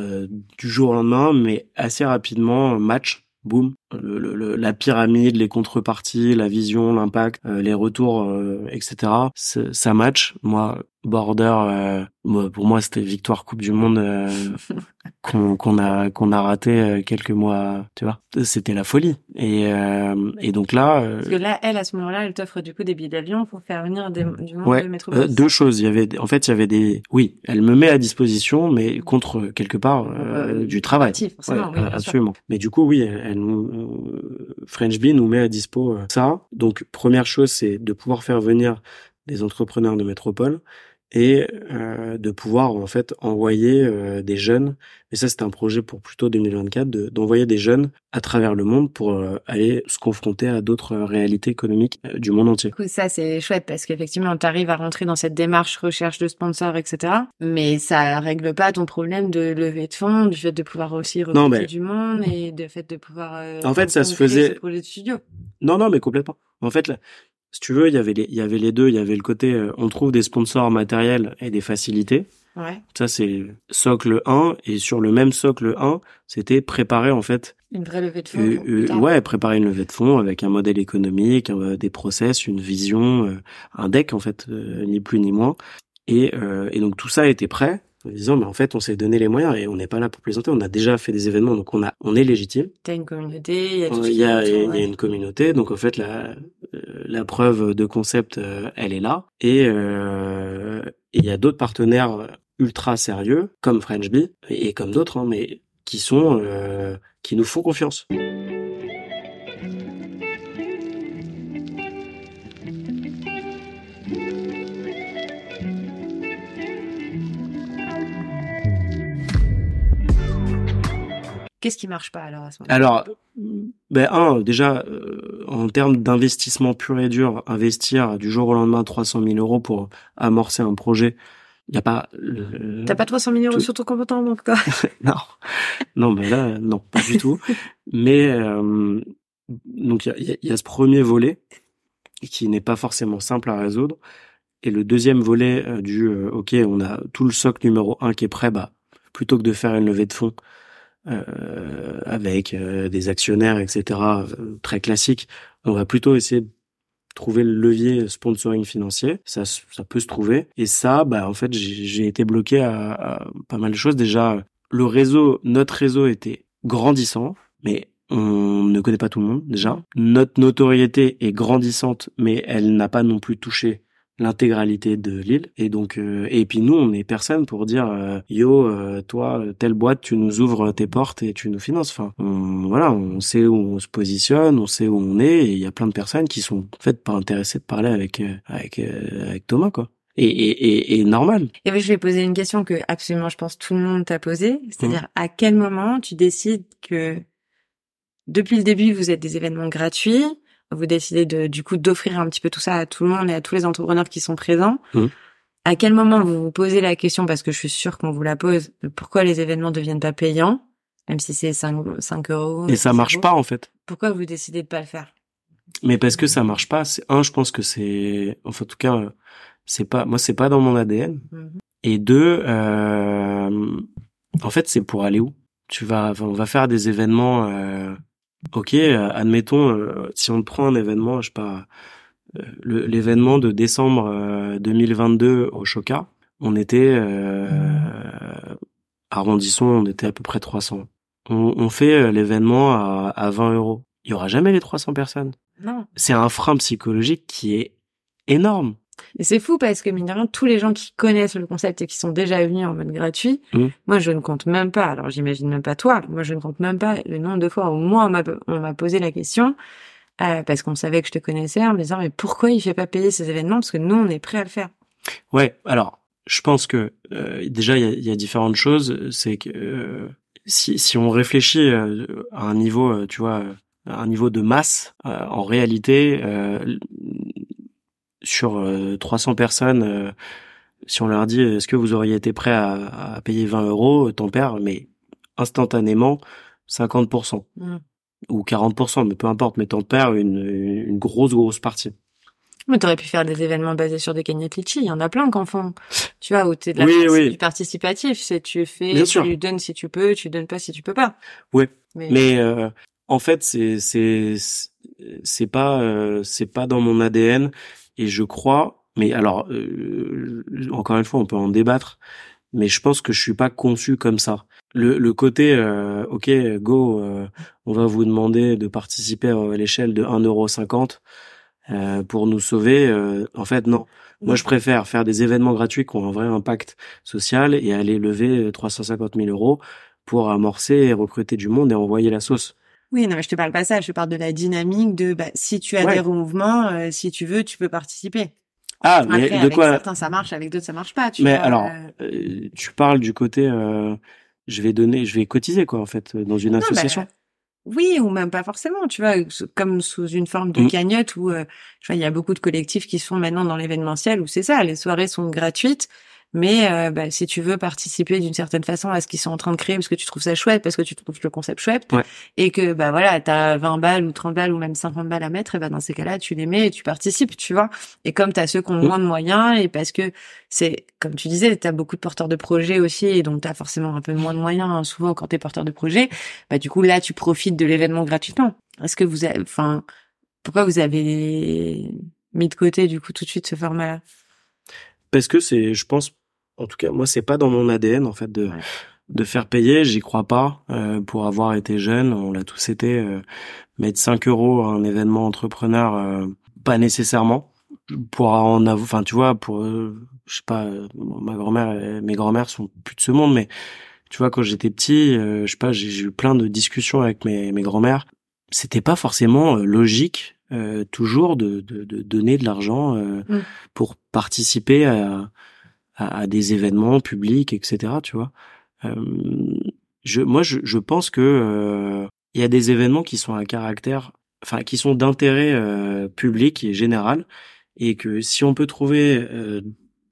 du jour au lendemain mais assez rapidement match boum, le, la pyramide, les contreparties, la vision, l'impact, euh, les retours, euh, etc. Ça match. Moi, Border, euh, pour moi, c'était victoire Coupe du Monde qu'on a qu'on a raté quelques mois. Tu vois, c'était la folie. Et, et donc là. Parce que là, elle à ce moment-là, elle t'offre du coup des billets d'avion pour faire venir des, du monde de métropole. deux choses. Il y avait, en fait, il y avait des. Oui, elle me met à disposition, mais contre quelque part du travail. absolument. Mais du coup, oui, elle, elle French Bee nous met à dispo euh, ça. Donc première chose, c'est de pouvoir faire venir des entrepreneurs de métropole et euh, de pouvoir en fait envoyer euh, des jeunes. Et ça, c'est un projet pour plutôt 2024, d'envoyer des jeunes à travers le monde pour euh, aller se confronter à d'autres réalités économiques du monde entier. ça, c'est chouette parce qu'effectivement, tu arrives à rentrer dans cette démarche recherche de sponsors, etc. Mais ça règle pas ton problème de levée de fonds, du fait de pouvoir aussi recruter du monde et du fait de pouvoir. en fait, ça se faisait. projet de studio. Non, non, mais complètement. En fait, si tu veux, il y avait les, il y avait les deux. Il y avait le côté, euh, on trouve des sponsors matériels et des facilités. Ouais. Ça, c'est socle 1. Et sur le même socle 1, c'était préparer, en fait. Une vraie levée de fonds. Euh, euh, ouais, préparer une levée de fonds avec un modèle économique, des process, une vision, un deck, en fait, ni plus ni moins. Et, et donc, tout ça était prêt en disant mais en fait on s'est donné les moyens et on n'est pas là pour plaisanter. On a déjà fait des événements donc on a on est légitime. T'as une communauté il y a il y a, il y a une communauté donc en fait la euh, la preuve de concept euh, elle est là. Et euh, il y a d'autres partenaires ultra sérieux comme French Bee et, comme d'autres hein, mais qui sont qui nous font confiance Qu'est-ce qui marche pas alors à ce moment Alors, ben un, déjà, euh, en termes d'investissement pur et dur, investir du jour au lendemain 300 000 euros pour amorcer un projet, il n'y a pas. T'as pas 300 000 euros sur ton compte en banque, toi? [laughs] Non, non, mais là, non, pas du tout. mais euh, donc il y a, y a, ce premier volet qui n'est pas forcément simple à résoudre, et le deuxième volet euh, du euh, OK, on a tout le socle numéro un qui est prêt, bah plutôt que de faire une levée de fonds euh, avec des actionnaires, etc., très classique, on va plutôt essayer de trouver le levier sponsoring financier, ça, ça peut se trouver. Et ça, bah en fait, j'ai été bloqué à, à, pas mal de choses. Déjà, le réseau, notre réseau était grandissant, mais on ne connaît pas tout le monde déjà. Notre notoriété est grandissante, mais elle n'a pas non plus touché l'intégralité de l'île et donc euh, et puis nous on est personne pour dire euh, yo euh, toi telle boîte tu nous ouvres tes portes et tu nous finances enfin voilà on sait où on se positionne on sait où on est et il y a plein de personnes qui sont en fait pas intéressées de parler avec avec avec Thomas quoi et, et, et, normal. Et je vais poser une question que absolument je pense tout le monde t'a posée, c'est-à-dire mmh. à quel moment tu décides que depuis le début vous êtes des événements gratuits, vous décidez de, du coup d'offrir un petit peu tout ça à tout le monde et à tous les entrepreneurs qui sont présents. Mmh. À quel moment vous vous posez la question, parce que je suis sûre qu'on vous la pose, pourquoi les événements deviennent pas payants, même si c'est 5, 5 euros. Et ça marche pas en fait. Pourquoi vous décidez de pas le faire? Mais parce que ça marche pas. C'est un, je pense que c'est, enfin en tout cas, c'est pas, moi c'est pas dans mon ADN. Mmh. Et deux, euh, en fait c'est pour aller où? Tu vas, on va faire des événements. Euh, Ok, euh, admettons, euh, si on prend un événement, je sais pas, euh, l'événement de décembre 2022 au Choca, on était, arrondissons, on était à peu près 300. On, on fait l'événement à, à 20 euros. Il y aura jamais les 300 personnes. Non. C'est un frein psychologique qui est énorme. Et c'est fou parce que, mine de rien, tous les gens qui connaissent le concept et qui sont déjà venus en mode gratuit, mmh. moi, je ne compte même pas. Alors, j'imagine même pas toi. Moi, je ne compte même pas le nombre de fois où moi, on m'a posé la question, euh, parce qu'on savait que je te connaissais, en me disant, mais pourquoi il fait pas payer ces événements? Parce que nous, on est prêt à le faire. Ouais. Alors, je pense que, euh, déjà, il y a, y a, différentes choses. C'est que, euh, si, si on réfléchit à un niveau, tu vois, à un niveau de masse, en réalité, sur 300 euh, personnes, euh, si on leur dit est-ce que vous auriez été prêt à, payer 20 euros, ton père, mais instantanément 50% mmh. ou 40%, mais peu importe, mais ton père une, une grosse grosse partie. Mais t'aurais pu faire des événements basés sur des cagnettes litchi. Il y en a plein qui font. Tu vois, où t'es de la du participatif. C'est tu fais, tu donnes si tu peux, tu donnes pas si tu peux pas. Oui. Mais, euh, en fait, c'est c'est c'est pas c'est pas dans mon ADN. Et je crois, mais alors euh, encore une fois, on peut en débattre, mais je pense que je suis pas conçu comme ça. Le, le côté, euh, ok, go, euh, on va vous demander de participer à l'échelle de 1,50€ euh, pour nous sauver. en fait, non. Moi, je préfère faire des événements gratuits qui ont un vrai impact social et aller lever 350 000 euros pour amorcer et recruter du monde et envoyer la sauce. Oui, non, mais je te parle pas ça. Je te parle de la dynamique de bah, si tu as des mouvements, euh, si tu veux, tu peux participer. Ah, mais de quoi Certains ça marche, avec d'autres ça marche pas. Tu mais alors, euh. Euh, tu parles du côté, je vais donner, je vais cotiser quoi en fait dans une association. Bah, oui, ou même pas forcément. Tu vois, comme sous une forme de mmh. cagnotte où, je vois, il y a beaucoup de collectifs qui se font maintenant dans l'événementiel où c'est ça, les soirées sont gratuites mais euh, bah, si tu veux participer d'une certaine façon à ce qu'ils sont en train de créer parce que tu trouves ça chouette, parce que tu trouves le concept chouette, et que bah voilà, t'as 20 balles ou 30 balles ou même 50 balles à mettre, et bah dans ces cas-là, tu les mets et tu participes, tu vois. Et comme t'as ceux qui ont moins de moyens, et parce que c'est comme tu disais, t'as beaucoup de porteurs de projets aussi, et donc t'as forcément un peu moins de moyens hein, souvent quand t'es porteur de projet. Bah du coup là, tu profites de l'événement gratuitement. Est-ce que vous avez, enfin, pourquoi vous avez mis de côté du coup tout de suite ce format-là? Parce que c'est, je pense, en tout cas moi c'est pas dans mon ADN en fait de de faire payer. J'y crois pas euh, pour avoir été jeune. On l'a tous été euh, mettre 5 euros à un événement entrepreneur euh, pas nécessairement. Pour en avoir enfin tu vois pour je sais pas ma grand-mère mes grand-mères sont plus de ce monde mais tu vois quand j'étais petit je sais pas j'ai eu plein de discussions avec mes mes grand-mères c'était pas forcément logique toujours de, de, de, donner de l'argent mmh. pour participer à, à, des événements publics, etc. Tu vois. Euh, je, moi, je, je, pense que euh, il y a des événements qui sont à caractère enfin qui sont d'intérêt public et général, et que si on peut trouver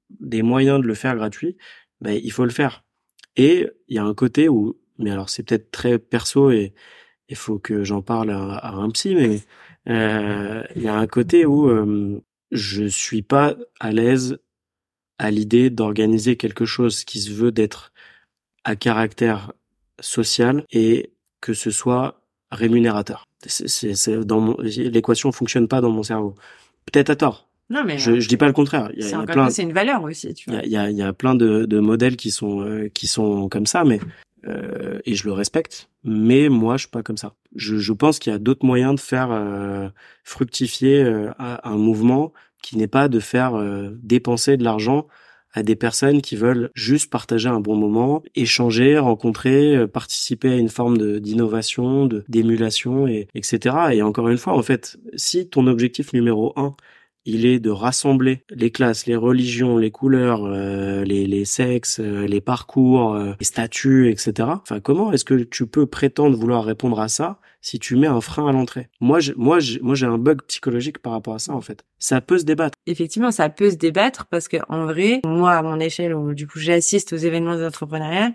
des moyens de le faire gratuit, ben il faut le faire. Et il y a un côté où, mais alors c'est peut-être très perso et il faut que j'en parle à, un psy, mais il y a un côté où je suis pas à l'aise à l'idée d'organiser quelque chose qui se veut d'être à caractère social et que ce soit rémunérateur. C'est, dans mon, l'équation fonctionne pas dans mon cerveau. Peut-être à tort. Non mais je, je dis pas le contraire. Il y a, plein. C'est une valeur aussi. Tu vois. Il y a, il y a, plein de, de modèles qui sont euh, qui sont comme ça, mais euh, et je le respecte. Mais moi, je suis pas comme ça. Je, je pense qu'il y a d'autres moyens de faire euh, fructifier euh, un mouvement qui n'est pas de faire euh, dépenser de l'argent à des personnes qui veulent juste partager un bon moment, échanger, rencontrer, euh, participer à une forme d'innovation, d'émulation et etc. Et encore une fois, en fait, si ton objectif numéro un il est de rassembler les classes, les religions, les couleurs, euh, les, les sexes, les parcours, les statuts, etc. Enfin, comment est-ce que tu peux prétendre vouloir répondre à ça si tu mets un frein à l'entrée. Moi, je, moi, moi, j'ai un bug psychologique par rapport à ça, en fait. Ça peut se débattre. Effectivement, ça peut se débattre parce que, en vrai, moi, à mon échelle, où, du coup, j'assiste aux événements d'entrepreneuriat,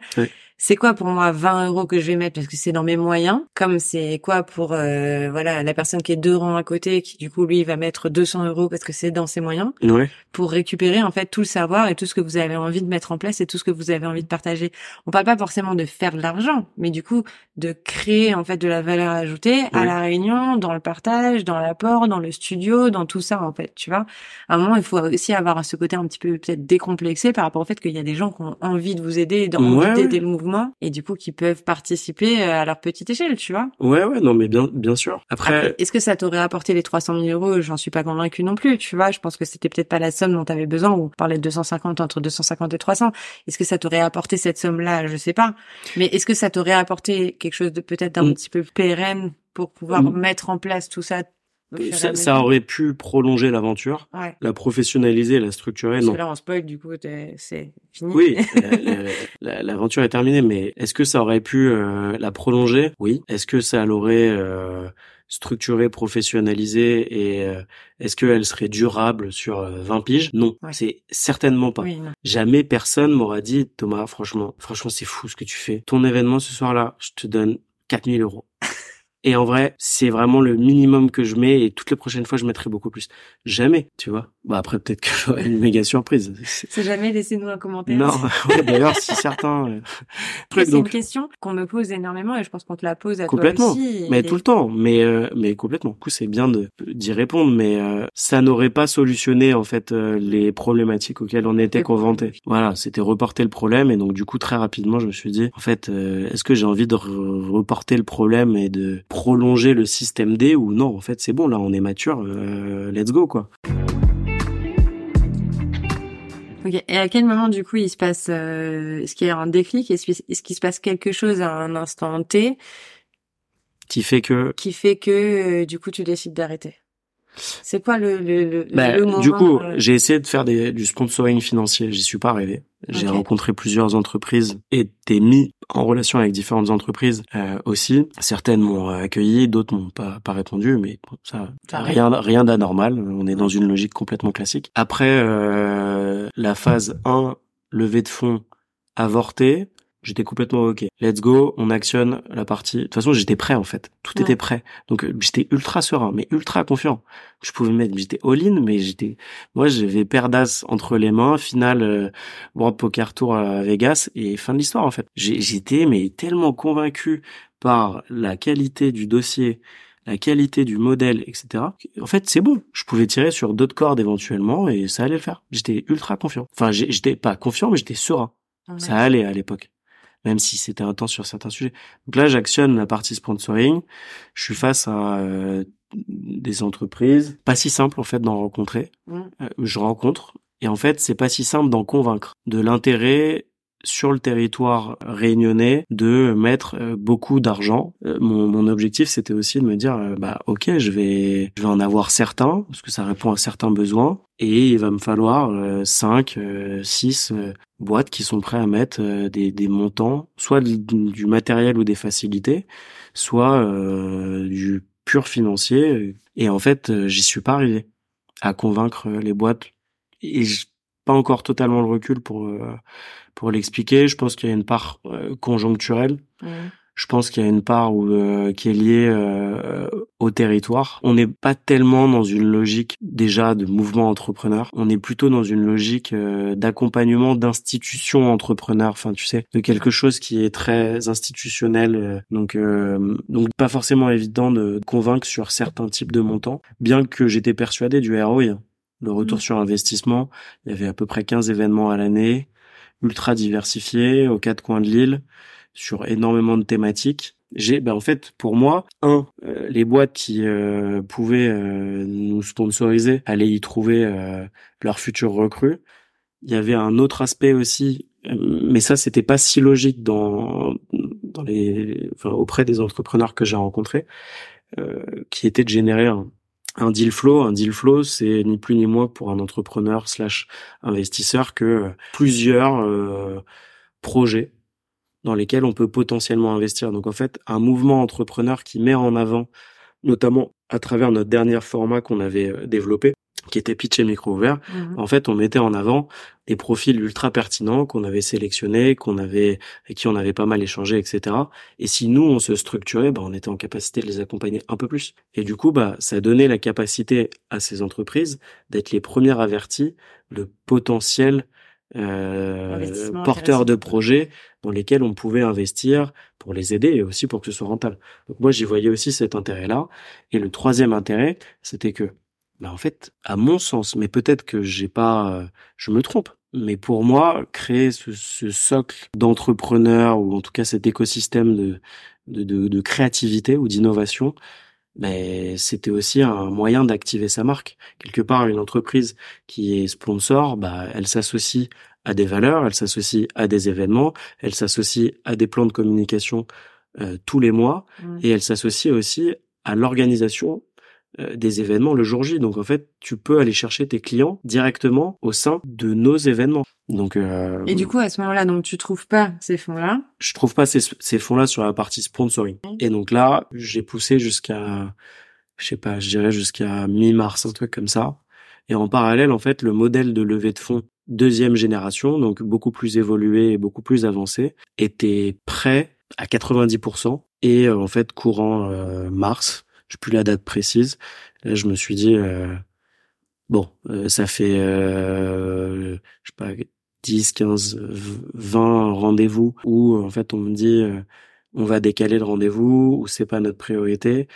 c'est quoi pour moi 20 euros que je vais mettre? Parce que c'est dans mes moyens comme c'est quoi pour euh, voilà la personne qui est deux rangs à côté qui du coup lui va mettre 200 euros parce que c'est dans ses moyens ouais. pour récupérer en fait tout le savoir et tout ce que vous avez envie de mettre en place et tout ce que vous avez envie de partager on parle pas forcément de faire de l'argent mais du coup de créer en fait de la valeur ajoutée à la réunion dans le partage dans l'apport dans le studio dans tout ça en fait tu vois à un moment il faut aussi avoir ce côté un petit peu peut-être décomplexé par rapport au fait qu'il y a des gens qui ont envie de vous aider dans ouais, des mouvements et du coup qui peuvent participer euh, à leur petite échelle, tu vois. Ouais, ouais, non, mais bien, bien sûr. Après, est-ce que ça t'aurait apporté les 300 000 euros? J'en suis pas convaincu non plus, tu vois. Je pense que c'était peut-être pas la somme dont tu avais besoin. Ou on parlait de 250 entre 250 et 300. Est-ce que ça t'aurait apporté cette somme-là? Je sais pas. Mais est-ce que ça t'aurait apporté quelque chose de peut-être d'un mm. petit peu pérenne pour pouvoir mm. mettre en place tout ça ça, ça, aurait pu prolonger l'aventure, la professionnaliser, la structurer. Parce non. Que là, on spoil, du coup, c'est fini. Oui, [laughs] l'aventure est terminée, mais est-ce que ça aurait pu euh, la prolonger? Oui. Est-ce que ça l'aurait euh, structurée, professionnalisée et euh, est-ce qu'elle serait durable sur 20 euh, piges? Non, c'est certainement pas. Jamais personne m'aura dit Thomas, franchement, franchement, c'est fou ce que tu fais. Ton événement ce soir-là, je te donne 4000 euros. Et en vrai, c'est vraiment le minimum que je mets et toutes les prochaines fois, je mettrai beaucoup plus. Jamais, tu vois. Bah après, peut-être que [laughs] j'aurai une méga surprise. [laughs] C'est jamais, laissez-nous un commentaire. Non, [laughs] d'ailleurs, si certains... Euh... C'est une question qu'on me pose énormément et je pense qu'on te la pose à complètement. toi aussi. Mais tout le temps, mais euh, mais complètement. Du coup, c'est bien de d'y répondre, mais euh, ça n'aurait pas solutionné en fait euh, les problématiques auxquelles on était conventé. Voilà, c'était reporter le problème et donc du coup très rapidement, je me suis dit, en fait, est-ce que j'ai envie de reporter le problème et de prolonger le système D ou non? En fait c'est bon là on est mature euh, let's go quoi et à quel moment du coup il se passe euh, est-ce qu'il y a un déclic? Est-ce qu'il se passe quelque chose à un instant T qui fait que qui fait que euh, du coup tu décides d'arrêter? C'est quoi le, le, le, bah, moment Du coup, j'ai essayé de faire des, du sponsoring financier. J'y suis pas arrivé. J'ai rencontré plusieurs entreprises et été mis en relation avec différentes entreprises euh, aussi. Certaines m'ont accueilli, d'autres m'ont pas, pas répondu, mais ça, rien, rien d'anormal. On est dans une logique complètement classique. Après euh, la phase 1, levée de fonds avortée, J'étais complètement ok. Let's go, on actionne la partie. De toute façon, j'étais prêt en fait. Tout était prêt. Donc euh, j'étais ultra serein, mais ultra confiant. Je pouvais mettre, j'étais all-in, mais j'étais, moi j'avais paire d'as entre les mains. Finale, euh, World Poker Tour à Vegas et fin de l'histoire en fait. J'étais mais tellement convaincu par la qualité du dossier, la qualité du modèle, etc. En fait, c'est bon. Je pouvais tirer sur d'autres cordes éventuellement et ça allait le faire. J'étais ultra confiant. Enfin, j'étais pas confiant, mais j'étais serein. Ça allait à l'époque même si c'était intense sur certains sujets. Donc là, j'actionne la partie sponsoring. Je suis face à euh, des entreprises, pas si simple en fait d'en rencontrer. Mmh. Euh, je rencontre et en fait, c'est pas si simple d'en convaincre de l'intérêt sur le territoire réunionnais de mettre euh, beaucoup d'argent. Mon, mon, objectif, c'était aussi de me dire, bah ok, je vais, je vais en avoir certains parce que ça répond à certains besoins et il va me falloir 5, 6 boîtes qui sont prêts à mettre euh, des, des montants, soit du, matériel ou des facilités, soit euh, du pur financier. Et en fait, j'y suis pas arrivé à convaincre les boîtes. Et pas encore totalement le recul pour pour l'expliquer. Je pense qu'il y a une part conjoncturelle. Mmh je pense qu'il y a une part où, euh, qui est liée euh, au territoire. On n'est pas tellement dans une logique déjà de mouvement entrepreneur. On est plutôt dans une logique euh, d'accompagnement d'institutions entrepreneurs. Enfin, tu sais, de quelque chose qui est très institutionnel. donc, donc pas forcément évident de convaincre sur certains types de montants. Bien que j'étais persuadé du ROI, le retour mmh. sur investissement. Il y avait à peu près 15 événements à l'année, ultra diversifiés aux quatre coins de l'île sur énormément de thématiques. J'ai, ben en fait, pour moi, un, euh, les boîtes qui euh, pouvaient euh, nous sponsoriser allaient y trouver leurs futurs recrues. Il y avait un autre aspect aussi, mais ça, c'était pas si logique dans dans les, enfin, auprès des entrepreneurs que j'ai rencontrés, qui était de générer un, un deal flow. Un deal flow, c'est ni plus ni moins pour un entrepreneur slash investisseur que plusieurs projets dans lesquels on peut potentiellement investir. Donc en fait, un mouvement entrepreneur qui met en avant, notamment à travers notre dernier format qu'on avait euh, développé, qui était pitch et micro ouvert, mhm. en fait, on mettait en avant des profils ultra pertinents qu'on avait sélectionnés, qu'on avait, avec qui on avait pas mal échangé, etc. Et si nous, on se structurait, bah, on était en capacité de les accompagner un peu plus. Et du coup, bah, ça donnait la capacité à ces entreprises d'être les premières averties de potentiels euh, porteurs de projets dans lesquels on pouvait investir pour les aider et aussi pour que ce soit rentable. Donc moi j'y voyais aussi cet intérêt-là. Et le troisième intérêt, c'était que, bah en fait, à mon sens, mais peut-être que j'ai pas, euh, je me trompe, mais pour moi, créer ce, ce socle d'entrepreneurs ou en tout cas cet écosystème de, de, de, de créativité ou d'innovation, mais c'était aussi un moyen d'activer sa marque. Quelque part, une entreprise qui est sponsor, bah, elle s'associe à des valeurs, elle s'associe à des événements, elle s'associe à des plans de communication euh, tous les mois, et elle s'associe aussi à l'organisation des événements le jour J. Donc en fait, tu peux aller chercher tes clients directement au sein de nos événements. Donc euh, et du coup à ce moment-là, donc tu trouves pas ces fonds-là Je trouve pas ces, ces fonds-là sur la partie sponsoring. Et donc là, j'ai poussé jusqu'à, je sais pas, je dirais jusqu'à mi-mars, un truc comme ça. Et en parallèle, en fait, le modèle de levée de fonds deuxième génération, donc beaucoup plus évolué et beaucoup plus avancé, était prêt à 90% et euh, en fait courant euh, mars, je plus la date précise. Là, je me suis dit bon, ça fait je sais pas 10, 15, 20 rendez-vous où en fait on me dit euh, on va décaler le rendez-vous ou c'est pas notre priorité.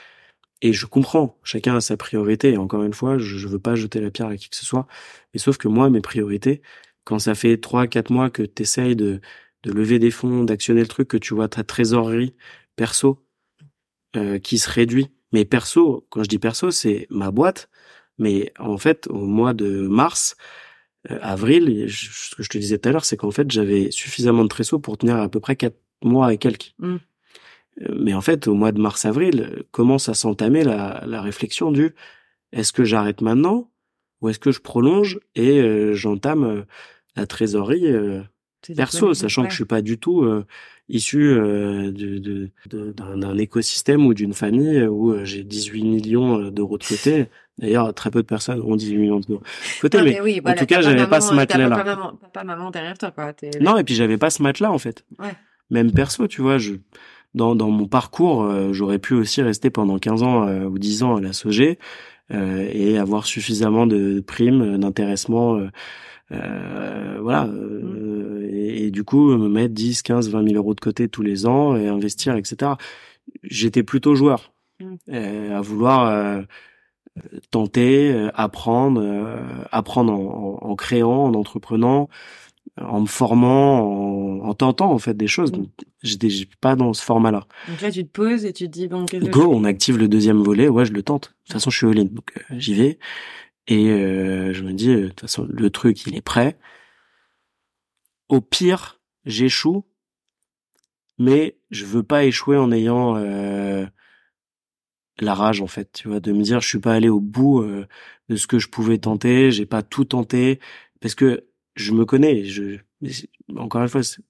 Et je comprends, chacun a sa priorité. Et encore une fois, je, veux pas jeter la pierre à qui que ce soit. Mais sauf que moi, mes priorités, quand ça fait trois, quatre mois que tu essayes de, de lever des fonds, d'actionner le truc, que tu vois ta trésorerie perso euh, qui se réduit. Mais perso, quand je dis perso, c'est ma boîte. Mais en fait, au mois de mars, euh, avril, ce que je te disais tout à l'heure, c'est qu'en fait, j'avais suffisamment de trésor pour tenir à peu près quatre mois et quelques. Mm. Euh, mais en fait, au mois de mars-avril, commence à s'entamer la, la réflexion du est-ce que j'arrête maintenant ou est-ce que je prolonge et euh, j'entame la trésorerie perso, sachant que je suis pas du tout issu de, d'un écosystème ou d'une famille où j'ai 18 millions d'euros de côté D'ailleurs, très peu de personnes ont 18 millions de côté, mais, oui, en tout cas, j'avais pas ce matelas-là. Papa, maman, papa, maman derrière toi, quoi. Non, et puis j'avais pas ce matelas, en fait. Ouais. Même perso, tu vois, je, dans, dans mon parcours, euh, j'aurais pu aussi rester pendant 15 ans euh, ou 10 ans à la SOG euh, et avoir suffisamment de primes, d'intéressement, euh, voilà. Mmh. Et, et, du coup, me mettre 10, 15, 20 000 euros de côté tous les ans et investir, etc. J'étais plutôt joueur mmh. à vouloir tenter, euh, apprendre, euh, apprendre en, en, créant, en entreprenant, en me formant, en, en tentant en fait des choses. Mm. J'étais pas dans ce format-là. Donc là, tu te poses et tu te dis bon. Go, on active le deuxième volet. Ouais, je le tente. De toute façon, je suis all-in, donc euh, j'y vais. Et je me dis, de toute façon, le truc, il est prêt. Au pire, j'échoue, mais je veux pas échouer en ayant la rage en fait, tu vois, de me dire je suis pas allé au bout euh, de ce que je pouvais tenter, j'ai pas tout tenté parce que je me connais, je encore une fois c'est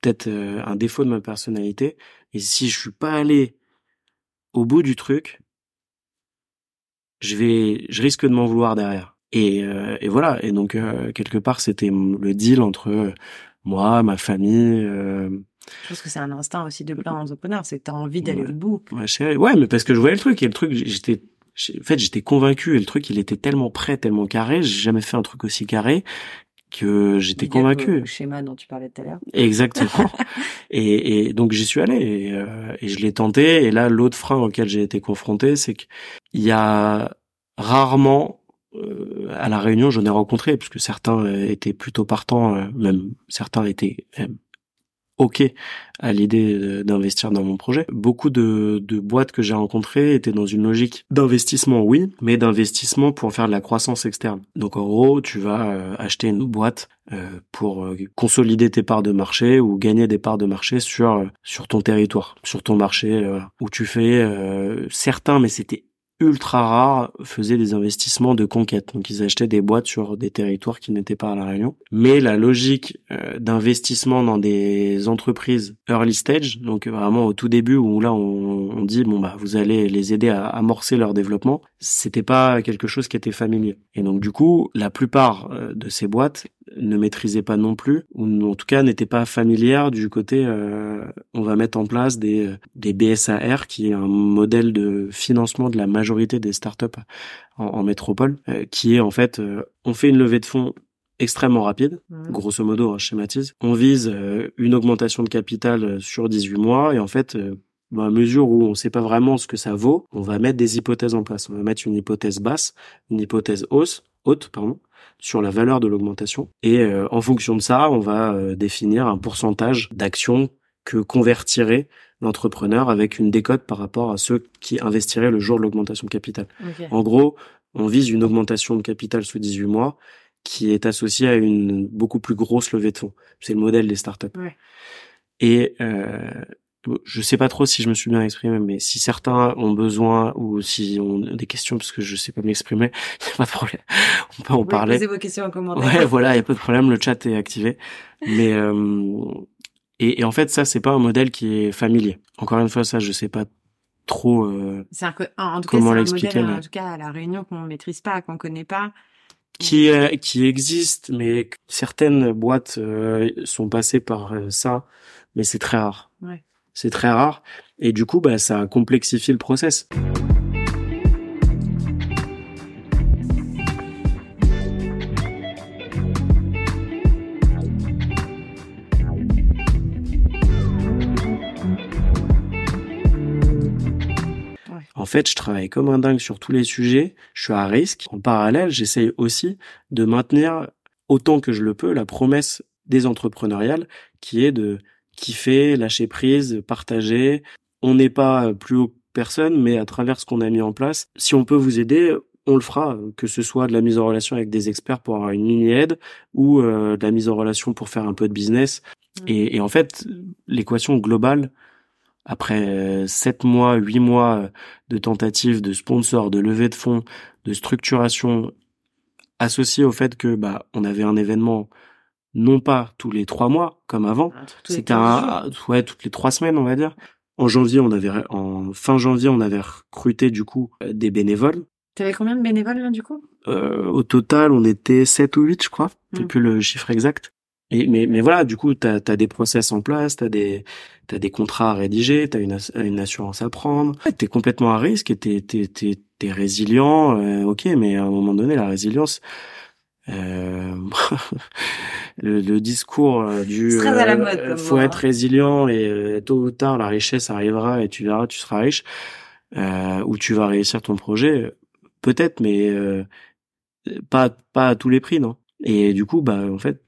peut-être euh, un défaut de ma personnalité et si je suis pas allé au bout du truc, je vais, je risque de m'en vouloir derrière. Et, euh, et voilà. Et donc euh, quelque part, c'était le deal entre moi, ma famille. Euh... Je pense que c'est un instinct aussi de plein d'entrepreneurs, c'est que t'as envie d'aller au bout. Ouais, ouais, mais parce que je voyais le truc et le truc, j'étais, en fait, j'étais convaincu et le truc, il était tellement prêt, tellement carré. J'ai jamais fait un truc aussi carré que j'étais convaincu. Le schéma dont tu parlais tout à l'heure. Exactement. [laughs] et, et, donc j'y suis allé et, euh, et je l'ai tenté. Et là, l'autre frein auquel j'ai été confronté, c'est qu'il y a rarement euh, à la Réunion, j'en ai rencontré, puisque certains étaient plutôt partants, euh, même certains étaient même ok à l'idée d'investir dans mon projet. Beaucoup de, de boîtes que j'ai rencontrées étaient dans une logique d'investissement, oui, mais d'investissement pour faire de la croissance externe. Donc en gros, tu vas euh, acheter une boîte pour consolider tes parts de marché ou gagner des parts de marché sur sur ton territoire, sur ton marché, où tu fais certains, mais c'était ultra rares faisaient des investissements de conquête. Donc ils achetaient des boîtes sur des territoires qui n'étaient pas à la Réunion. Mais la logique euh, d'investissement dans des entreprises early stage, donc vraiment au tout début où là on, on dit bon bah vous allez les aider à amorcer leur développement, c'était pas quelque chose qui était familier. Et donc du coup la plupart euh, de ces boîtes ne maîtrisaient pas non plus, ou en tout cas n'étaient pas familières du côté euh, on va mettre en place des, des BSAR, qui est un modèle de financement de la majorité des startups en, en métropole, euh, qui est en fait euh, on fait une levée de fonds extrêmement rapide, grosso modo, on schématise. On vise une augmentation de capital sur 18 mois et en fait, à mesure où on ne sait pas vraiment ce que ça vaut, on va mettre des hypothèses en place. On va mettre une hypothèse basse, une hypothèse hausse, haute, pardon, sur la valeur de l'augmentation. Et euh, en fonction de ça, on va euh, définir un pourcentage d'actions que convertirait l'entrepreneur avec une décote par rapport à ceux qui investiraient le jour de l'augmentation de capital. En gros, on vise une augmentation de capital sous 18 mois qui est associée à une beaucoup plus grosse levée de fonds. C'est le modèle des startups. Ouais. Et euh, je sais pas trop si je me suis bien exprimé, mais si certains ont besoin ou si ont des questions parce que je sais pas m'exprimer, il [laughs] y a pas de problème. On peut en parler. Posez vos questions en commentaire. Ouais, voilà, il y a pas de problème. Le chat est activé. Mais euh, et, et, en fait, ça c'est pas un modèle qui est familier. Encore une fois, ça je sais pas trop. Euh, c'est un, en tout comment l'expliquer. En tout cas, à la Réunion qu'on maîtrise pas, qu'on connaît pas. Qui, qui existe, mais certaines boîtes euh, sont passées par euh, ça, mais c'est très rare. Ouais. C'est très rare. Et du coup, bah, ça complexifie le process. En fait, je travaille comme un dingue sur tous les sujets. Je suis à risque. En parallèle, j'essaye aussi de maintenir autant que je le peux la promesse des entrepreneuriales qui est de kiffer, lâcher prise, partager. On n'est pas plus haut que personne, mais à travers ce qu'on a mis en place, si on peut vous aider, on le fera, que ce soit de la mise en relation avec des experts pour avoir une mini-aide ou euh, de la mise en relation pour faire un peu de business. Et, et, en fait, l'équation globale, après sept mois, huit mois de tentatives de sponsors, de levée de fonds, de structuration, associée au fait que bah on avait un événement non pas tous les trois mois comme avant, ah, c'était un ouais toutes les trois semaines on va dire. En janvier, on avait en fin janvier, on avait recruté du coup euh, des bénévoles. T'avais combien de bénévoles là du coup? Euh, Au total, on était 7 ou 8 je crois. C'est hmm. plus le chiffre exact. Et, mais, mais voilà, du coup, tu as, des process en place, tu as des, t'as des contrats à rédiger, tu as une, une assurance à prendre. Tu es complètement à risque et tu es, résilient, euh, ok, mais à un moment donné, la résilience, euh, [laughs] le, discours euh, du euh, faut être résilient et tôt ou tard la richesse arrivera et tu verras tu seras riche. Ou tu vas réussir ton projet peut-être mais pas pas à tous les prix non? Et du coup bah en fait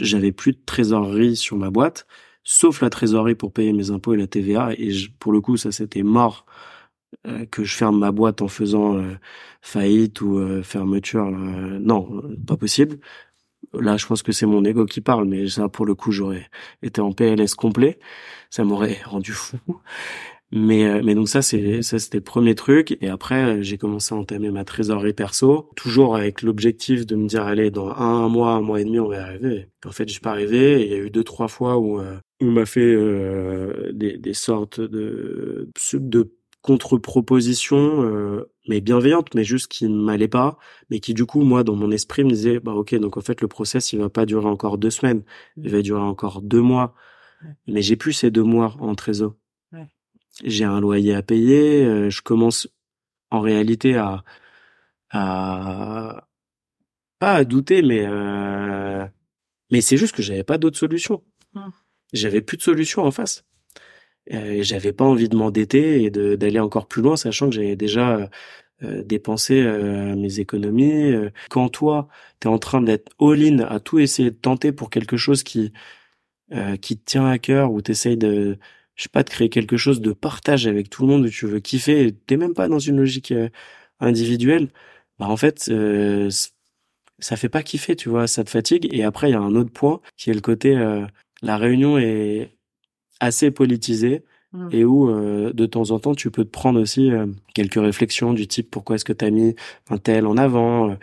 j'avais plus de trésorerie sur ma boîte sauf la trésorerie pour payer mes impôts et la TVA et pour le coup ça c'était mort euh, que je ferme ma boîte en faisant euh, faillite ou euh, fermeture. non, pas possible. Là, je pense que c'est mon ego qui parle, mais ça, pour le coup, j'aurais été en PLS complet. Ça m'aurait [laughs] rendu fou. Mais, mais donc ça, c'est ça, c'était le premier truc. Et après, j'ai commencé à entamer ma trésorerie perso, toujours avec l'objectif de me dire, allez, dans un, mois, un mois et demi, on va y arriver. en fait, suis pas arrivé. il y a eu deux, trois fois où on m'a fait des, des sortes de, de contre-proposition, euh, mais bienveillante, mais juste qui ne m'allait pas, mais qui du coup, moi, dans mon esprit, me disait, bah ok, donc en fait, le process, il va pas durer encore deux semaines, il va durer encore deux mois, mais j'ai plus ces deux mois en trésor. J'ai un loyer à payer, euh, je commence en réalité à, à pas à douter, mais euh, mais c'est juste que j'avais pas d'autre solution. J'avais plus de solution en face. Euh, j'avais pas envie de m'endetter et d'aller encore plus loin, sachant que j'avais déjà euh, dépensé euh, mes économies. Quand toi, tu es en train d'être all-in, à tout essayer de tenter pour quelque chose qui qui te tient à cœur, ou t'essayes de, je sais pas, de créer quelque chose de partage avec tout le monde, où tu veux kiffer, t'es même pas dans une logique individuelle, bah en fait, ça fait pas kiffer, tu vois, ça te fatigue. Et après, il y a un autre point qui est le côté, la réunion est assez politisé mmh. et où euh, de temps en temps tu peux te prendre aussi euh, quelques réflexions du type pourquoi est-ce que tu as mis un tel en avant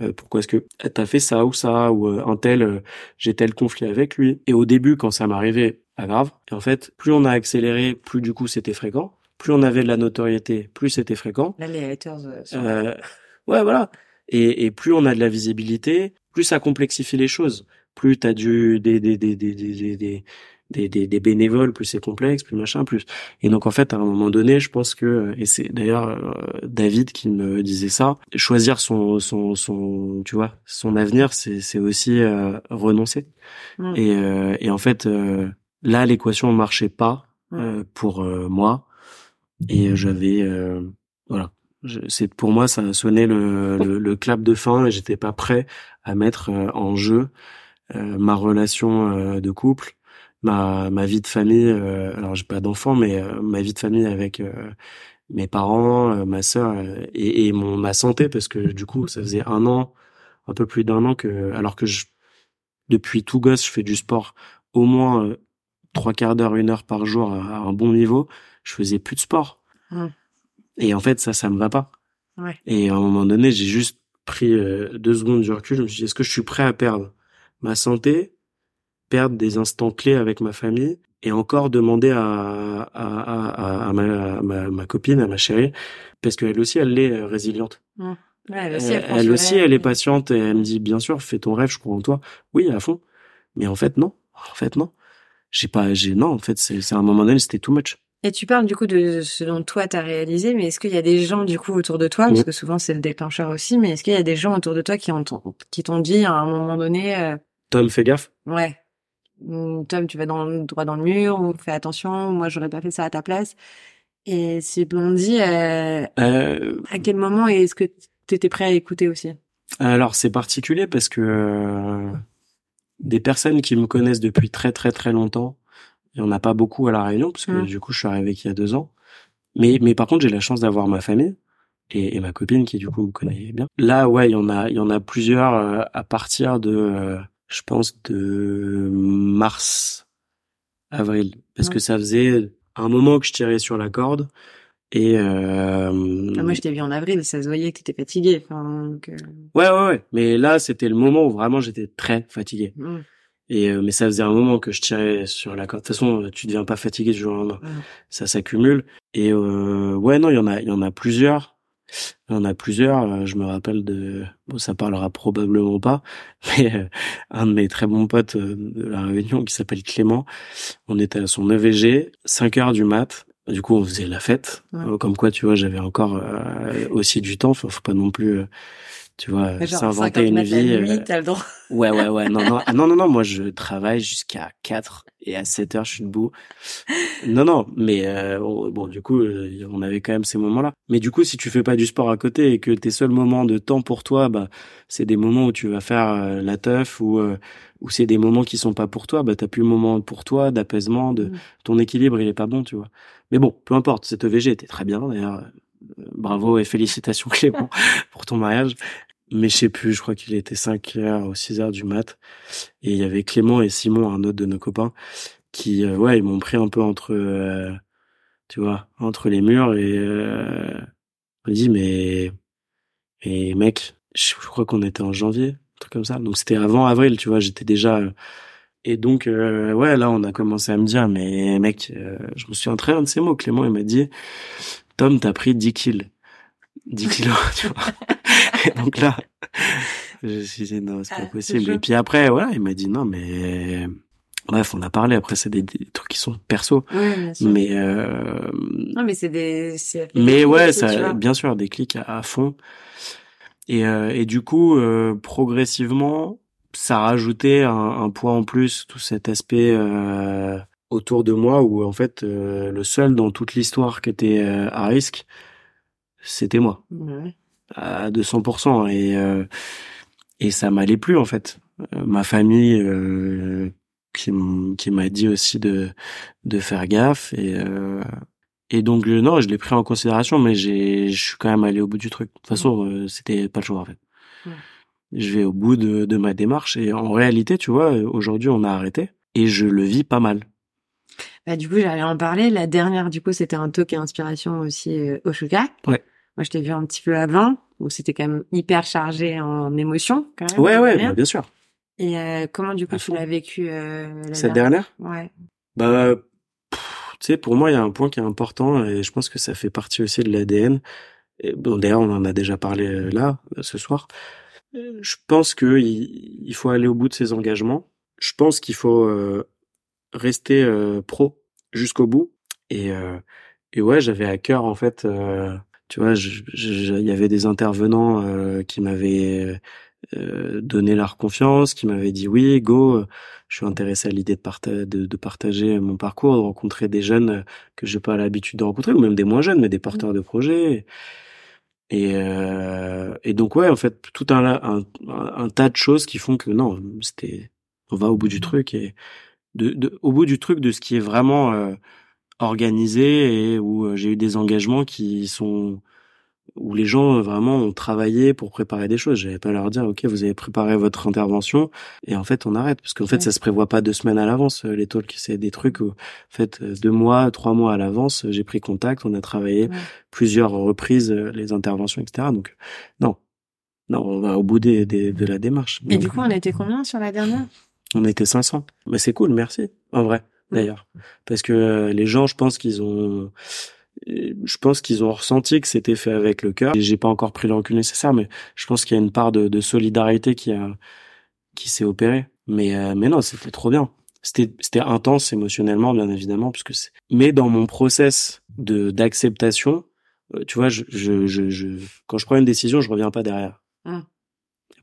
euh, pourquoi est-ce que tu as fait ça ou ça ou un tel j'ai tel conflit avec lui. Et au début quand ça m'arrivait pas grave. Et en fait plus on a accéléré plus du coup c'était fréquent. Plus on avait de la notoriété plus c'était fréquent. Là les haters ouais voilà. Et, et plus on a de la visibilité plus ça complexifie les choses. Plus t'as du des des des des des, des des, des, des, bénévoles, plus c'est complexe, plus machin, plus. Et donc en fait, à un moment donné, je pense que, et c'est d'ailleurs euh, David qui me disait ça, choisir son, son, son, tu vois, son avenir, c'est, c'est aussi euh, renoncer. Et, euh, et en fait, là, l'équation marchait pas mm. pour moi, et j'avais, voilà, c'est pour moi, ça sonnait le, le, le clap de fin, et j'étais pas prêt à mettre en jeu ma relation de couple ma ma vie de famille euh, alors j'ai pas d'enfants mais euh, ma vie de famille avec euh, mes parents ma sœur et, et mon ma santé parce que du coup ça faisait un an un peu plus d'un an que alors que je depuis tout gosse je fais du sport au moins trois quarts d'heure une heure par jour à, un bon niveau je faisais plus de sport mmh. et en fait ça ça me va pas ouais. et à un moment donné j'ai juste pris deux secondes du recul je me suis dit est-ce que je suis prêt à perdre ma santé perdre des instants clés avec ma famille et encore demander à, à, à, à ma, ma, copine, à ma chérie, parce qu'elle aussi, elle est euh, résiliente. Mmh. elle aussi, elle, aussi, elle est patiente et elle me dit, bien sûr, fais ton rêve, je crois en toi. Oui, à fond. Mais en fait, non. En fait, non. J'ai pas, j'ai, non, en fait, c'est, un moment donné, c'était too much. Et tu parles du coup de ce dont toi t'as réalisé, mais est-ce qu'il y a des gens du coup autour de toi, parce que souvent c'est le déclencheur aussi, mais est-ce qu'il y a des gens autour de toi qui ont qui t'ont dit à un moment donné, euh... Tom, fais gaffe. Ouais. Tom, tu vas dans, droit dans le mur, ou fais attention, moi j'aurais pas fait ça à ta place. Et si Blondie, euh, euh... à quel moment est-ce que tu étais prêt à écouter aussi? Alors c'est particulier parce que euh, des personnes qui me connaissent depuis très très très longtemps, il y en a pas beaucoup à la Réunion parce que mmh. du coup je suis arrivé il y a deux ans. Mais mais par contre j'ai la chance d'avoir ma famille et, et, ma copine qui du coup me connaît bien. Là ouais il y en a il y en a plusieurs euh, à partir de je pense de mars, avril, parce que ça faisait un moment que je tirais sur la corde. Et euh... Ah, moi, je t'ai vu en avril, ça se voyait que t'étais fatigué. Enfin, Ouais, ouais, ouais. Mais là, c'était le moment où vraiment j'étais très fatigué. Mmh. Et euh, mais ça faisait un moment que je tirais sur la corde. De toute façon, tu deviens pas fatigué du jour au lendemain. Ça s'accumule. Et euh, ouais, non, il y en a, il y en a plusieurs. Il y en a plusieurs. Euh, je me rappelle de, bon, ça parlera probablement pas, [laughs] mais euh, un de mes très bons potes euh, de la Réunion qui s'appelle Clément. On était à son EVG, 5 heures du mat. Du coup, on faisait la fête. Comme quoi, tu vois, j'avais encore aussi du temps. Faut, faut pas non plus tu vois, s'inventer une vie. Nuit, euh, le droit. Ouais, ouais, ouais. Non, non, [laughs] non, non, non. Moi, je travaille jusqu'à 4 et à 7 heures, je suis debout. Non, non. Mais euh, bon, du coup, euh, on avait quand même ces moments-là. Mais du coup, si tu fais pas du sport à côté et que tes seuls moments de temps pour toi, bah, c'est des moments où tu vas faire la teuf ou ou c'est des moments qui sont pas pour toi, bah t'as plus le moment pour toi d'apaisement, de mm. ton équilibre, il est pas bon, tu vois. Mais bon, peu importe. Cette EVG était très bien d'ailleurs bravo et félicitations [laughs] Clément pour ton mariage mais je sais plus, je crois qu'il était 5 heures ou 6 heures du mat. Et il y avait Clément et Simon, un autre de nos copains, qui, euh, ouais, ils m'ont pris un peu entre, euh, tu vois, entre les murs et euh, on dit, mais, et mec, je, crois qu'on était en janvier, truc comme ça. Donc c'était avant avril, tu vois, j'étais déjà, et donc, ouais, là, on a commencé à me dire, mais mec, je me très bien de ces mots. Clément, il m'a dit, Tom, t'as pris 10 kills. 10 [laughs] kilos, tu vois. Et donc là, je me suis dit, non, c'est pas Ah, possible. Et puis après, voilà, il m'a dit, non, mais, bref, on a parlé. Après, c'est des, des trucs qui sont perso. Oui, bien sûr. Mais, euh, Non, mais c'est des. mais ouais, ça, bien sûr, des clics à, à fond. Et, euh, et du coup, euh, progressivement, ça rajoutait un, un poids en plus, tout cet aspect euh, autour de moi où en fait, euh, le seul dans toute l'histoire qui était euh, à risque, c'était moi, Ouais. à 200%. Et, euh, et ça m'allait plus en fait. Euh, ma famille qui, qui m'a dit aussi de, de faire gaffe et et donc non je l'ai pris en considération mais j'ai je suis quand même allé au bout du truc de toute façon euh, c'était pas le choix en fait Ouais. je vais au bout de, de ma démarche et en réalité tu vois aujourd'hui on a arrêté et je le vis pas mal Bah, du coup, j'allais en parler. La dernière, du coup, c'était un talk et inspiration aussi euh, au. Ouais. Moi, je t'ai vu un petit peu avant, où c'était quand même hyper chargé en émotions, quand même. ouais ouais bien sûr Et euh, comment, du coup, À tu l'as vécu euh, la cette dernière Ouais. Bah, tu sais, pour moi, il y a un point qui est important et je pense que ça fait partie aussi de l'ADN. Bon, d'ailleurs, on en a déjà parlé euh, là, ce soir. Euh, Je pense que il, il faut aller au bout de ses engagements. Je pense qu'il faut euh, rester euh, pro jusqu'au bout. Et, euh, et ouais, j'avais à cœur, en fait, euh, tu vois, il y avait des intervenants euh, qui m'avaient euh, donné leur confiance, qui m'avaient dit oui, go, je suis intéressé à l'idée de, parta- de, de partager mon parcours, de rencontrer des jeunes que j'ai pas l'habitude de rencontrer, ou même des moins jeunes, mais des porteurs de projets. Et, euh, et donc ouais, en fait, tout un, un, un tas de choses qui font que non, c'était, on va au bout du truc et de, de, au bout du truc de ce qui est vraiment euh, organisé et où euh, j'ai eu des engagements qui sont où les gens euh, vraiment ont travaillé pour préparer des choses. J'avais pas leur dire ok vous avez préparé votre intervention et en fait on arrête parce qu'en fait Ouais. ça se prévoit pas deux semaines à l'avance euh, les talks c'est des trucs où en fait euh, deux mois trois mois à l'avance j'ai pris contact on a travaillé Ouais. plusieurs reprises les interventions etc donc non non on va au bout des, des- de la démarche Et Donc, du coup, on était combien sur la dernière? On était 500 mais c'est cool merci en vrai d'ailleurs parce que euh, les gens je pense qu'ils ont je pense qu'ils ont ressenti que c'était fait avec le cœur. Et J'ai pas encore pris le recul nécessaire, mais je pense qu'il y a une part de, de solidarité qui a qui s'est opérée. Mais euh, mais non, c'était trop bien. C'était c'était intense émotionnellement, bien évidemment, puisque c'est. Mais dans mon process de d'acceptation, euh, tu vois, je, je je je quand je prends une décision, je reviens pas derrière. Hum.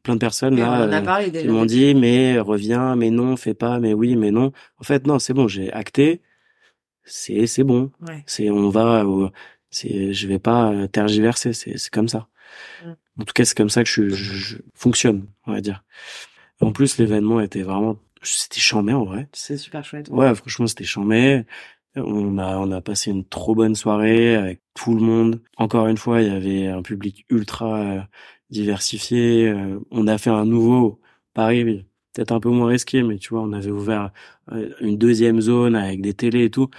Plein de personnes là. euh, ils m'ont dit mais reviens, mais non, fais pas, mais oui, mais non. En fait, non, c'est bon, j'ai acté. C'est c'est bon. Ouais. C'est on va c'est je vais pas euh, tergiverser, c'est c'est comme ça. Mm. En tout cas, c'est comme ça que je, je, je fonctionne, on va dire. En plus, l'événement était vraiment c'était chambé en vrai. C'est super chouette. Ouais, franchement, c'était chambé. On a on a passé une trop bonne soirée avec tout le monde. Encore une fois, il y avait un public ultra euh, diversifié. Euh, on a fait un nouveau Paris, peut-être un peu moins risqué, mais tu vois, on avait ouvert euh, une deuxième zone avec des télés et tout.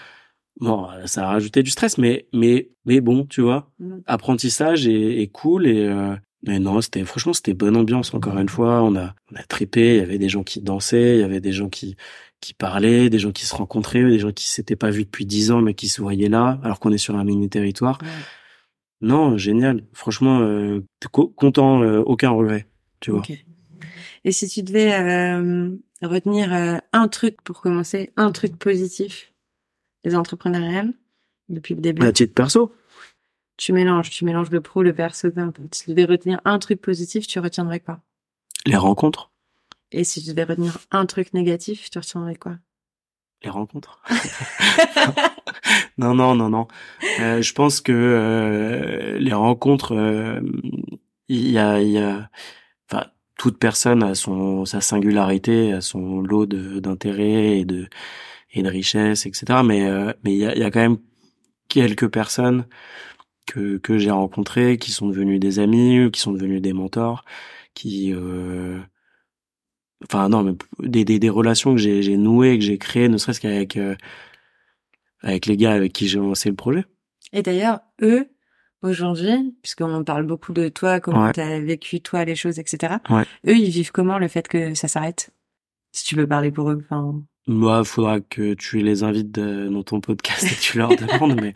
Bon, euh, ça a rajouté du stress, mais mais mais bon, tu vois, Mm. apprentissage et, et cool et euh, mais non, c'était franchement c'était bonne ambiance encore une fois. On a on a trippé. Il y avait des gens qui dansaient, il y avait des gens qui qui parlaient, des gens qui se rencontraient, des gens qui s'étaient pas vus depuis dix ans mais qui se voyaient là, alors qu'on est sur un mini territoire. Ouais. Non, génial. Franchement, euh, co- content, euh, aucun regret. Tu vois. Et si tu devais euh, retenir euh, un truc pour commencer, un truc positif des entrepreneuriales depuis le début, À titre perso, tu mélanges, tu mélanges le pro, le perso. Si tu devais retenir un truc positif, tu retiendrais quoi? Les rencontres, Et si tu devais retenir un truc négatif, tu retiendrais quoi? Les rencontres? [laughs] non, non, non, non. Euh, je pense que euh, les rencontres, euh, il y a, y a, enfin, toute personne a son sa singularité, a son lot d'intérêts et de et de richesses, etc. Mais euh, mais il y a, y a quand même quelques personnes que que j'ai rencontrées qui sont devenues des amis, qui sont devenues des mentors, qui euh, enfin non mais des des, des relations que j'ai nouées que j'ai créées ne serait-ce qu'avec euh, avec les gars avec qui j'ai lancé le projet Et d'ailleurs, eux, aujourd'hui, puisqu'on parle beaucoup de toi, comment Ouais. tu as vécu toi les choses, etc. Ouais. Eux, ils vivent comment le fait que ça s'arrête? Si tu veux parler pour eux, enfin, moi faudra que tu les invites de- dans ton podcast et tu leur [laughs] demandes mais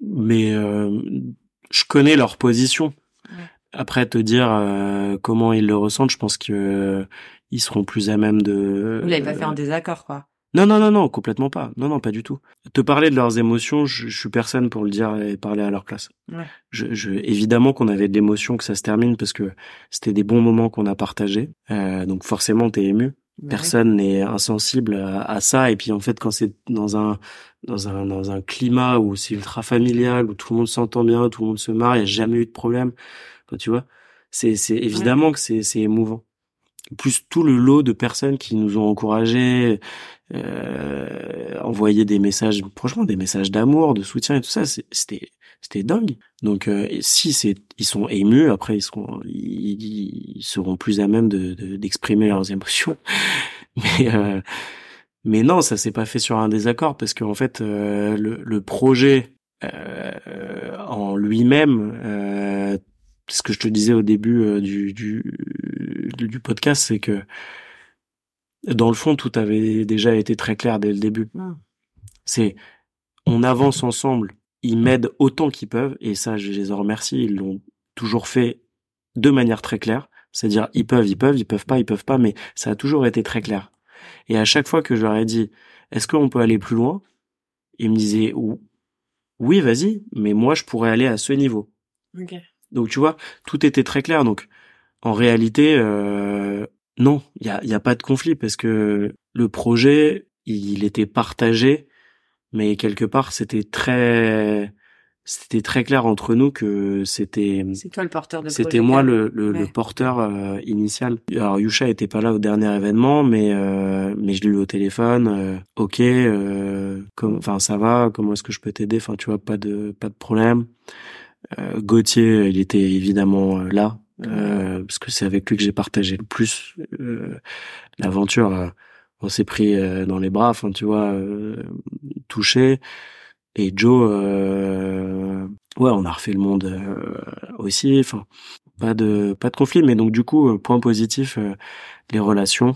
mais je connais leur position. Après te dire comment ils le ressentent, je pense que ils seront plus à même de. Vous l'avez pas fait en désaccord, quoi. Non, non, non, non, complètement pas. Non, non, pas du tout. Te parler de leurs émotions, je, je suis personne pour le dire et parler à leur place. Ouais. Je, je, évidemment qu'on avait de l'émotion, que ça se termine parce que c'était des bons moments qu'on a partagés. Euh, donc forcément, t'es ému. Personne n'est insensible à, à, ça. Et puis en fait, quand c'est dans un dans un dans un climat où c'est ultra familial, où tout le monde s'entend bien, tout le monde se marre, il y a jamais eu de problème. Enfin, tu vois, c'est c'est évidemment que c'est c'est émouvant plus tout le lot de personnes qui nous ont encouragés, euh, envoyé des messages, franchement des messages d'amour, de soutien et tout ça, c'était c'était dingue. Donc euh, si c'est ils sont émus, après ils seront ils, seront plus à même de d'exprimer leurs émotions. [laughs] Mais euh, mais non, ça s'est pas fait sur un désaccord parce qu'en fait euh, le, le projet euh, en lui-même ce que je te disais au début du, du, du podcast, c'est que dans le fond, tout avait déjà été très clair dès le début. Ah. C'est, on avance ensemble. Ils m'aident autant qu'ils peuvent, et ça, je les en remercie. Ils l'ont toujours fait de manière très claire. C'est-à-dire, ils peuvent, ils peuvent, ils peuvent pas, ils peuvent pas, mais ça a toujours été très clair. Et à chaque fois que je leur ai dit, est-ce qu'on peut aller plus loin? Ils me disaient, oui, vas-y, mais moi, je pourrais aller à ce niveau. Donc, tu vois, tout était très clair. Donc, en réalité, euh, non, il y a, y a pas de conflit parce que le projet, il était partagé, mais quelque part, c'était très, c'était très clair entre nous que c'était. C'est toi le porteur de C'était moi le, le, le porteur euh, initial. Alors Yusha était pas là au dernier événement, mais euh, mais je l'ai eu au téléphone. Euh, ok, euh, enfin ça va. Comment est-ce que je peux t'aider? Enfin tu vois pas de pas de problème. Gauthier, il était évidemment là euh, parce que c'est avec lui que j'ai partagé le plus euh, l'aventure. Euh, on s'est pris dans les bras, enfin tu vois, touché. Et Joe, ouais, on a refait le monde aussi. Enfin, pas de pas de conflit, mais donc du coup, point positif, les relations.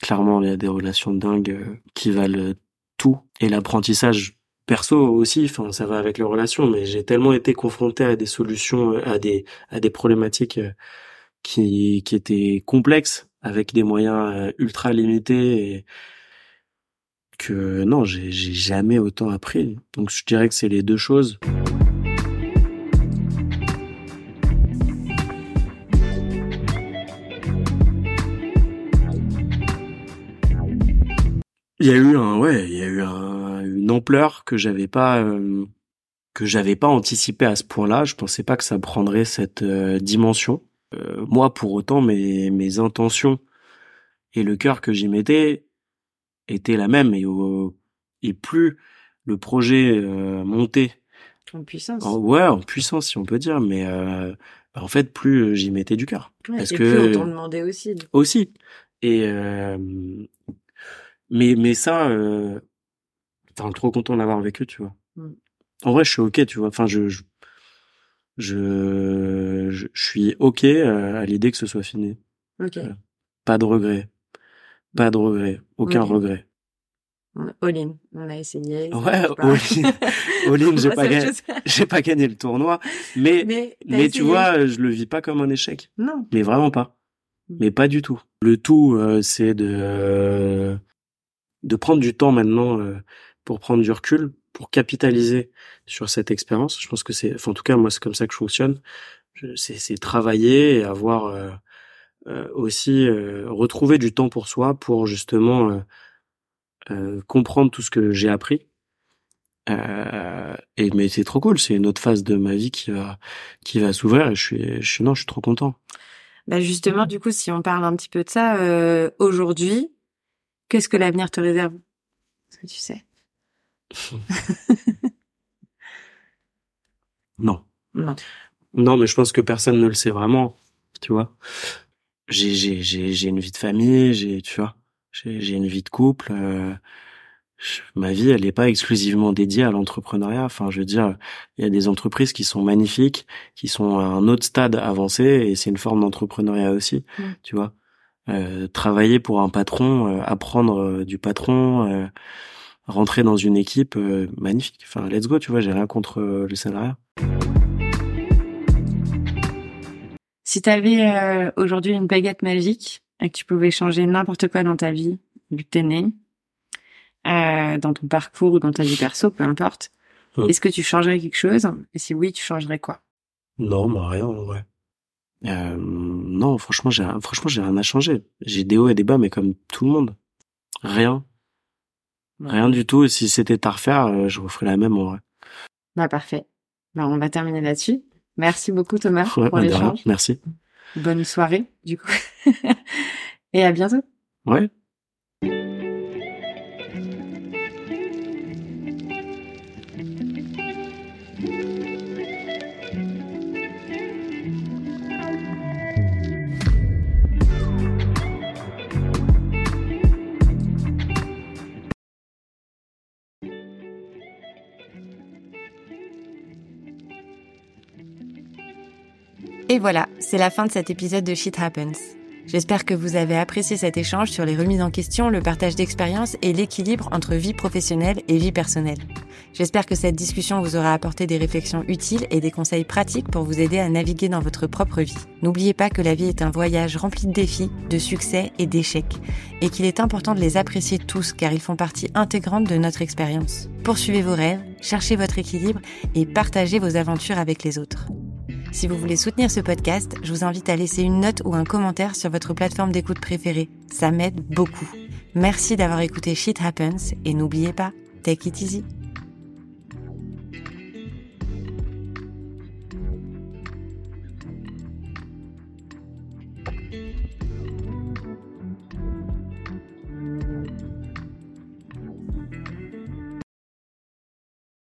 Clairement, il y a des relations dingues qui valent tout. Et l'apprentissage perso aussi, enfin ça va avec les relations, mais j'ai tellement été confronté à des solutions, à des à des problématiques euh, qui qui étaient complexes avec des moyens euh, ultra limités que non, j'ai jamais autant appris. Donc je dirais que c'est les deux choses. Il y a eu un ouais, il y a eu un une ampleur que j'avais pas euh, que j'avais pas anticipé à ce point-là. Je pensais pas que ça prendrait cette euh, dimension. Euh, moi, pour autant, mes mes intentions et le cœur que j'y mettais étaient la même et et plus le projet montait en puissance. ouais, en puissance si on peut dire, mais bah, en fait plus j'y mettais du cœur. parce et que plus on t'en demandait aussi. Aussi. Et mais mais ça enfin trop content d'avoir vécu, tu vois. Mm. En vrai, je suis ok, tu vois. Enfin, je je, je, suis ok euh, à l'idée que ce soit fini. Ok. pas de regret, pas de regret, aucun regret. All-in, on a essayé. Ouais, all-in, all [laughs] j'ai pas gagné, j'ai pas gagné le tournoi, mais mais, mais tu vois, je le vis pas comme un échec. Non. Mais vraiment pas. Mm. Mais pas du tout. Le tout, euh, c'est de euh, de prendre du temps maintenant pour prendre du recul, pour capitaliser sur cette expérience. Je pense que c'est, en tout cas, moi, c'est comme ça que je fonctionne. C'est travailler et avoir euh, euh, aussi euh, retrouver du temps pour soi, pour justement comprendre tout ce que j'ai appris. et mais c'est trop cool, c'est une autre phase de ma vie qui va qui va s'ouvrir et je suis non, je suis trop content. Bah justement, du coup, si on parle un petit peu de ça aujourd'hui, qu'est-ce que l'avenir te réserve? Est-ce que tu sais? [laughs] non. Non. mais je pense que personne ne le sait vraiment, tu vois. J'ai j'ai j'ai j'ai une vie de famille, j'ai tu vois, j'ai j'ai une vie de couple. Euh, ma vie, elle n'est pas exclusivement dédiée à l'entrepreneuriat. Enfin, je veux dire, il y a des entreprises qui sont magnifiques, qui sont à un autre stade avancé, et c'est une forme d'entrepreneuriat aussi, tu vois. Euh, travailler pour un patron, euh, apprendre du patron rentrer dans une équipe magnifique. Enfin, let's go, tu vois, j'ai rien contre le salariat. Si tu avais aujourd'hui une baguette magique et que tu pouvais changer n'importe quoi dans ta vie, vu que t'es né, dans ton parcours ou dans ta vie perso, peu importe, est-ce que tu changerais quelque chose? Et si oui, tu changerais quoi? Non, bah rien, ouais. Euh, non, franchement, j'ai franchement j'ai rien à changer. J'ai des hauts et des bas, mais comme tout le monde, rien, rien du tout. Si c'était à refaire, euh, je referais la même en vrai. Bah parfait. Bah on va terminer là-dessus. Merci beaucoup Thomas pour bah, l'échange. Merci. Bonne soirée du coup. [laughs] et à bientôt. Ouais. Et voilà, c'est la fin de cet épisode de Shit Happens. J'espère que vous avez apprécié cet échange sur les remises en question, le partage d'expériences et l'équilibre entre vie professionnelle et vie personnelle. J'espère que cette discussion vous aura apporté des réflexions utiles et des conseils pratiques pour vous aider à naviguer dans votre propre vie. N'oubliez pas que la vie est un voyage rempli de défis, de succès et d'échecs, et qu'il est important de les apprécier tous car ils font partie intégrante de notre expérience. Poursuivez vos rêves, cherchez votre équilibre et partagez vos aventures avec les autres. Si vous voulez soutenir ce podcast, je vous invite à laisser une note ou un commentaire sur votre plateforme d'écoute préférée. Ça m'aide beaucoup. Merci d'avoir écouté Shit Happens et n'oubliez pas, take it easy.